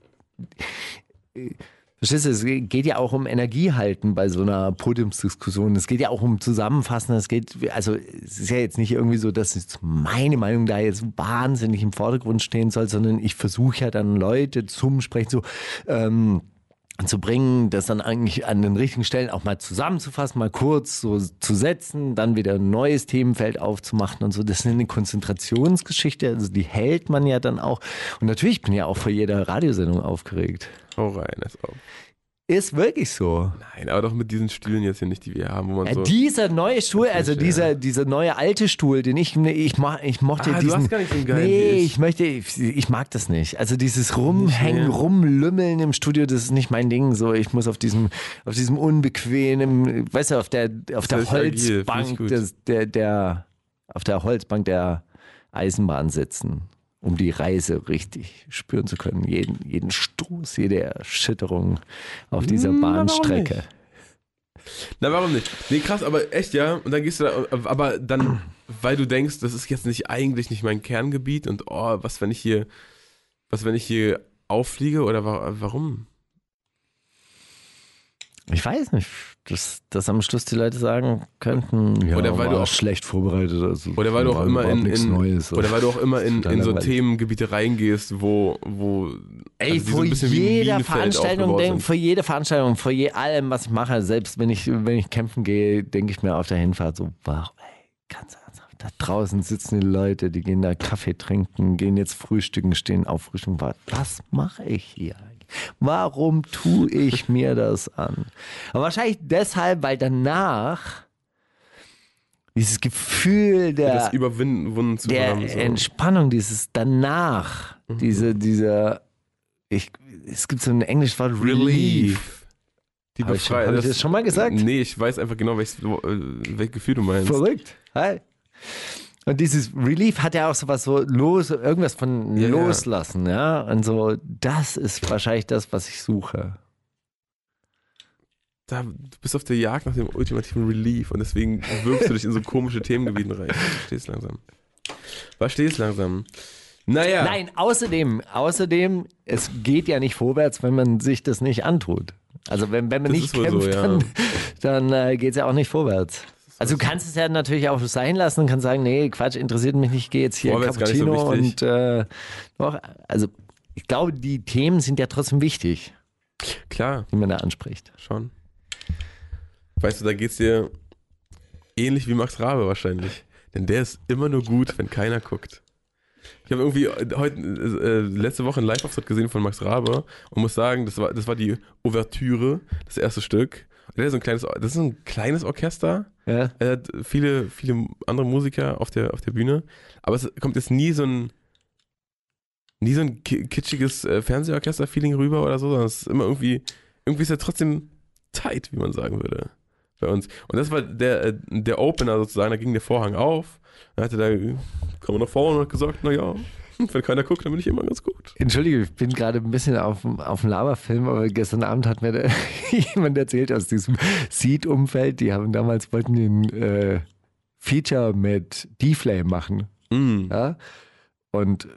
verstehst du, es geht ja auch um Energiehalten bei so einer Podiumsdiskussion. Es geht ja auch um Zusammenfassen. Es geht, also es ist ja jetzt nicht irgendwie so, dass meine Meinung da jetzt wahnsinnig im Vordergrund stehen soll, sondern ich versuche ja dann Leute zum Sprechen so, ähm, zu bringen, das dann eigentlich an den richtigen Stellen auch mal zusammenzufassen, mal kurz so zu setzen, dann wieder ein neues Themenfeld aufzumachen und so. Das ist eine Konzentrationsgeschichte, also die hält man ja dann auch. Und natürlich bin ich ja auch vor jeder Radiosendung aufgeregt. Hau rein, als ob. Ist wirklich so. Nein, aber doch mit diesen Stühlen jetzt hier nicht, die wir haben, wo man Ja, so. dieser neue Stuhl, also ja. dieser, dieser neue alte Stuhl, den ich, ich, mach, ich mochte Ah, du diesen. hast gar nicht einen geilen nee, ich. möchte, ich, ich mag das nicht. Also dieses Rumhängen? Rumlümmeln im Studio, das ist nicht mein Ding. So, ich muss auf diesem, auf diesem unbequemen, weißt du, auf der, auf der agil, find ich Holzbank, des, der, der, auf der Holzbank der Eisenbahn sitzen, um die Reise richtig spüren zu können. Jeden, jeden Stoß, jede Erschütterung auf dieser Hm, warum Bahnstrecke. Na, warum nicht? Nee, krass, aber echt, ja. Und dann gehst du da, aber dann, weil du denkst, das ist jetzt nicht eigentlich nicht mein Kerngebiet und oh, was, wenn ich hier, was, wenn ich hier auffliege oder wa warum? Ich weiß nicht, dass, dass am Schluss die Leute sagen könnten, ja, Oder weil du auch- schlecht vorbereitet. Also Oder weil du auch immer in, in Neues. oder weil du auch immer in, in so. Themengebiete reingehst, wo, wo Ey, also so vor ein jeder Veranstaltung, denk, vor jeder Veranstaltung, vor je allem, was ich mache, selbst wenn ich, wenn ich kämpfen gehe, denke ich mir auf der Hinfahrt so, wow, ey, ganz ernsthaft, da draußen sitzen die Leute, die gehen da Kaffee trinken, gehen jetzt frühstücken, stehen auf Frühstück, was mache ich hier? Warum tue ich mir das an? Aber wahrscheinlich deshalb, weil danach dieses Gefühl der, das überwinden zu der haben. So. Entspannung, dieses danach, Mhm. diese, dieser, ich, es gibt so ein englisches Wort, Relief. Die Hab ich, schon- hab ich das schon mal gesagt? Nee, ich weiß einfach genau, welches, äh, welches Gefühl du meinst. Verrückt. Hi. Und dieses Relief hat ja auch sowas so los, irgendwas von ja. loslassen, ja. Und so, das ist wahrscheinlich das, was ich suche. Da, du bist auf der Jagd nach dem ultimativen Relief und deswegen wirkst du dich in so komische Themengebieten rein. Verstehst langsam. Verstehst langsam. Naja. Nein, außerdem, außerdem, es geht ja nicht vorwärts, wenn man sich das nicht antut. Also wenn, wenn man Das nicht kämpft, so, ja. dann, dann äh, geht es ja auch nicht vorwärts. Also du kannst es ja natürlich auch sein lassen und kannst sagen, nee, Quatsch, interessiert mich nicht, ich gehe jetzt hier gar nicht so Cappuccino und äh, doch, also ich glaube, die Themen sind ja trotzdem wichtig, Klar, die man da anspricht. schon. Weißt du, da geht's dir ähnlich wie Max Rabe wahrscheinlich. Denn der ist immer nur gut, wenn keiner guckt. Ich habe irgendwie heute, äh, letzte Woche einen Live-Auftritt gesehen von Max Rabe und muss sagen, das war, das war die Ouvertüre, das erste Stück. Der ist so ein kleines, das ist ein kleines Orchester. Ja? Er hat viele, viele andere Musiker auf der, auf der Bühne, aber es kommt jetzt nie so ein, nie so ein ki- kitschiges äh, Fernsehorchester-Feeling rüber oder so, sondern es ist immer irgendwie, irgendwie ist er trotzdem tight, wie man sagen würde. bei uns. Und das war der, äh, der Opener sozusagen, da ging der Vorhang auf. Dann hatte der, kam er nach vorne und hat gesagt, naja, [LAUGHS] wenn keiner guckt, dann bin ich immer ganz gut. Entschuldige, ich bin gerade ein bisschen auf, dem- auf dem Laberfilm, aber gestern Abend hat mir [LAUGHS] jemand erzählt aus diesem Seed-Umfeld, die haben damals, wollten den äh, Feature mit D-Flame machen. Mm. Ja? Und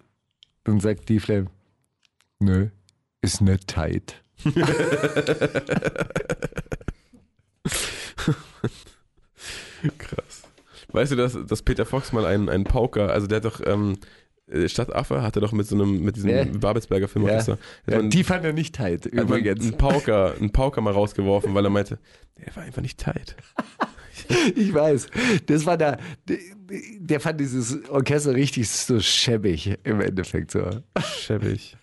dann sagt D-Flame, nö, ist nicht tight. [LAUGHS] Krass. Weißt du, dass, dass Peter Fox mal einen, einen Pauker, also der hat doch, ähm, äh, Stadtaffe hatte doch mit so einem, mit diesem Ja. Babelsberger Filmorchester, hat Ja, man- die fand er nicht tight, übrigens. einen Pauker, einen Pauker mal rausgeworfen, weil er meinte, der war einfach nicht tight. [LAUGHS] Ich weiß. Das war der, der, der fand dieses Orchester richtig so schäbig im Endeffekt so. Schäbig.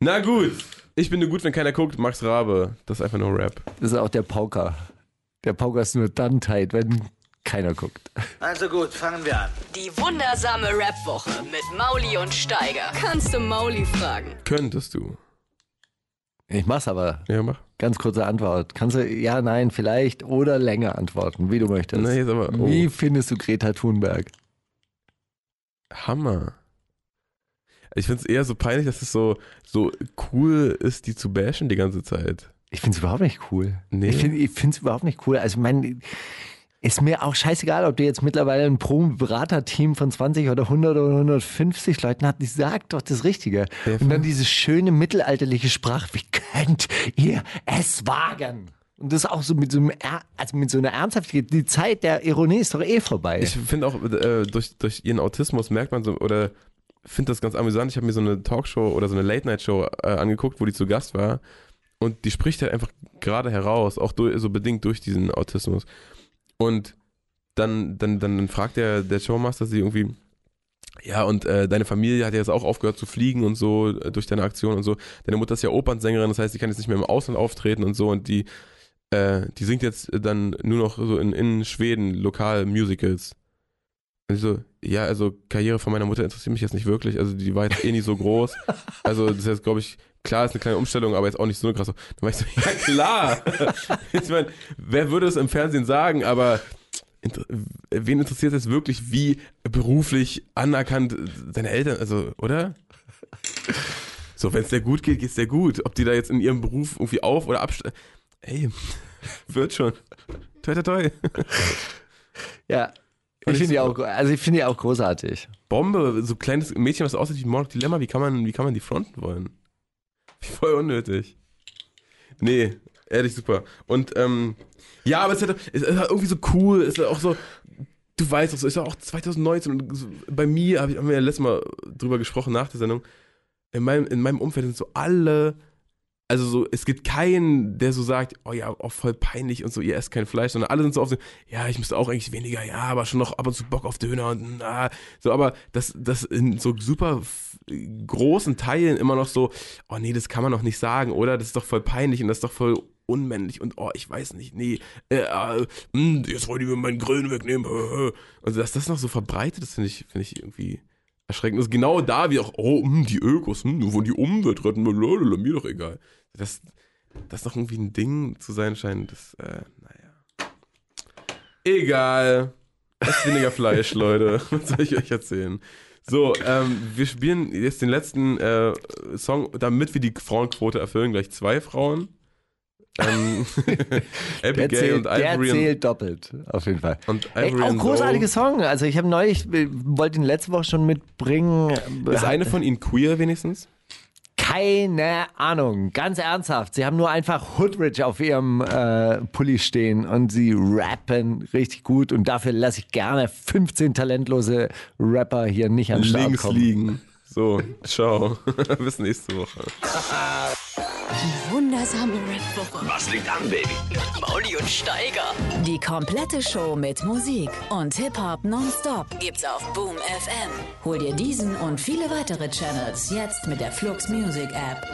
Na gut, ich bin nur gut, wenn keiner guckt. Max Rabe, das ist einfach nur Rap. Das ist auch der Pauker. Der Pauker ist nur dann tight, wenn keiner guckt. Also gut, fangen wir an. Die wundersame Rap-Woche mit Mauli und Steiger. Kannst du Mauli fragen? Könntest du. Ich mach's aber. Ja, mach. Ganz kurze Antwort. Kannst du ja, nein, vielleicht oder länger antworten, wie du möchtest. Na, jetzt aber, oh. Wie findest du Greta Thunberg? Hammer. Ich finde es eher so peinlich, dass es so, so cool ist, die zu bashen die ganze Zeit. Ich find's überhaupt nicht cool. Nee. Ich finde es überhaupt nicht cool. Also, mein, ist mir auch scheißegal, ob du jetzt mittlerweile ein Pro-Berater-Team von 20 oder 100 oder 150 Leuten hast. Die sagt doch das Richtige. Und dann diese schöne mittelalterliche Sprache. Wie könnt ihr es wagen? Und das auch so mit so, einem, also mit so einer Ernsthaftigkeit. Die Zeit der Ironie ist doch eh vorbei. Ich finde auch, äh, durch, durch ihren Autismus merkt man so, oder finde das ganz amüsant. Ich habe mir so eine Talkshow oder so eine Late-Night-Show äh, angeguckt, wo die zu Gast war. Und die spricht halt einfach gerade heraus, auch durch, so bedingt durch diesen Autismus. Und dann, dann, dann fragt der, der Showmaster sie irgendwie, ja, und äh, deine Familie hat ja jetzt auch aufgehört zu fliegen und so äh, durch deine Aktion und so. Deine Mutter ist ja Opernsängerin, das heißt, sie kann jetzt nicht mehr im Ausland auftreten und so. Und die, äh, die singt jetzt dann nur noch so in, in Schweden lokal Musicals. Und ich so, ja, also Karriere von meiner Mutter interessiert mich jetzt nicht wirklich. Also die war jetzt eh nicht so groß. Also das jetzt, glaube ich, klar ist eine kleine Umstellung, aber jetzt auch nicht so krass. Dann war ich so, ja klar. ich meine, wer würde es im Fernsehen sagen, aber wen interessiert es wirklich, wie beruflich anerkannt deine Eltern, also, oder? So, wenn es dir gut geht, geht's dir gut. Ob die da jetzt in ihrem Beruf irgendwie auf- oder absteigen. Ey, [LAUGHS] wird schon. Toi, toi, toi. ja. Ich finde die auch, also ich finde die auch großartig. Bombe, so kleines Mädchen, was aussieht wie Monarch Dilemma, wie kann man, wie kann man die fronten wollen? [LAUGHS] Voll unnötig. Nee, ehrlich super. Und ähm, ja, aber es ist, halt, es ist halt irgendwie so cool, es ist auch so, du weißt auch so, ist auch 2019 und so, bei mir, hab ich, haben wir ja letztes Mal drüber gesprochen nach der Sendung, in meinem, in meinem Umfeld sind so alle, also so, es gibt keinen, der so sagt, oh ja, auch voll peinlich und so, ihr esst kein Fleisch, sondern alle sind so auf so, ja, ich müsste auch eigentlich weniger, ja, aber schon noch ab und zu Bock auf Döner und na, so, aber das, das in so super großen Teilen immer noch so, oh nee, das kann man doch nicht sagen, oder? Das ist doch voll peinlich und das ist doch voll unmännlich und oh, ich weiß nicht, nee, äh, äh, mh, jetzt wollen die mir meinen Grillen wegnehmen, äh, [LAUGHS] äh. also dass das noch so verbreitet ist, finde ich, finde ich irgendwie erschreckend. Ist genau da wie auch, oh, mh, die Ökos, mh, nur wollen die Umwelt retten, blablabla, mir doch egal. Das, das doch irgendwie ein Ding zu sein scheint, das, äh, naja. Egal. Esst weniger Fleisch, [LAUGHS] Leute. Was soll ich euch erzählen? So, ähm, wir spielen jetzt den letzten äh, Song, damit wir die Frauenquote erfüllen, gleich zwei Frauen. Ähm, [LAUGHS] Der Abigail zählt, und der Ivory und, zählt doppelt, auf jeden Fall. und Ey, Ivory auch and großartige. Song. Also ich habe neulich, äh, wollte ihn letzte Woche schon mitbringen. Ist eine von ihnen queer wenigstens? Keine Ahnung, ganz ernsthaft. Sie haben nur einfach Hoodrich auf ihrem äh, Pulli stehen und sie rappen richtig gut und dafür lasse ich gerne 15 talentlose Rapper hier nicht an den Start Links kommen. liegen. So, ciao. [LAUGHS] Bis nächste Woche. [LAUGHS] Was liegt an, Baby? mit Mauli und Steiger. Die komplette Show mit Musik und Hip-Hop nonstop Gibt's auf Boom FM. Hol dir diesen und viele weitere Channels jetzt mit der Flux Music App.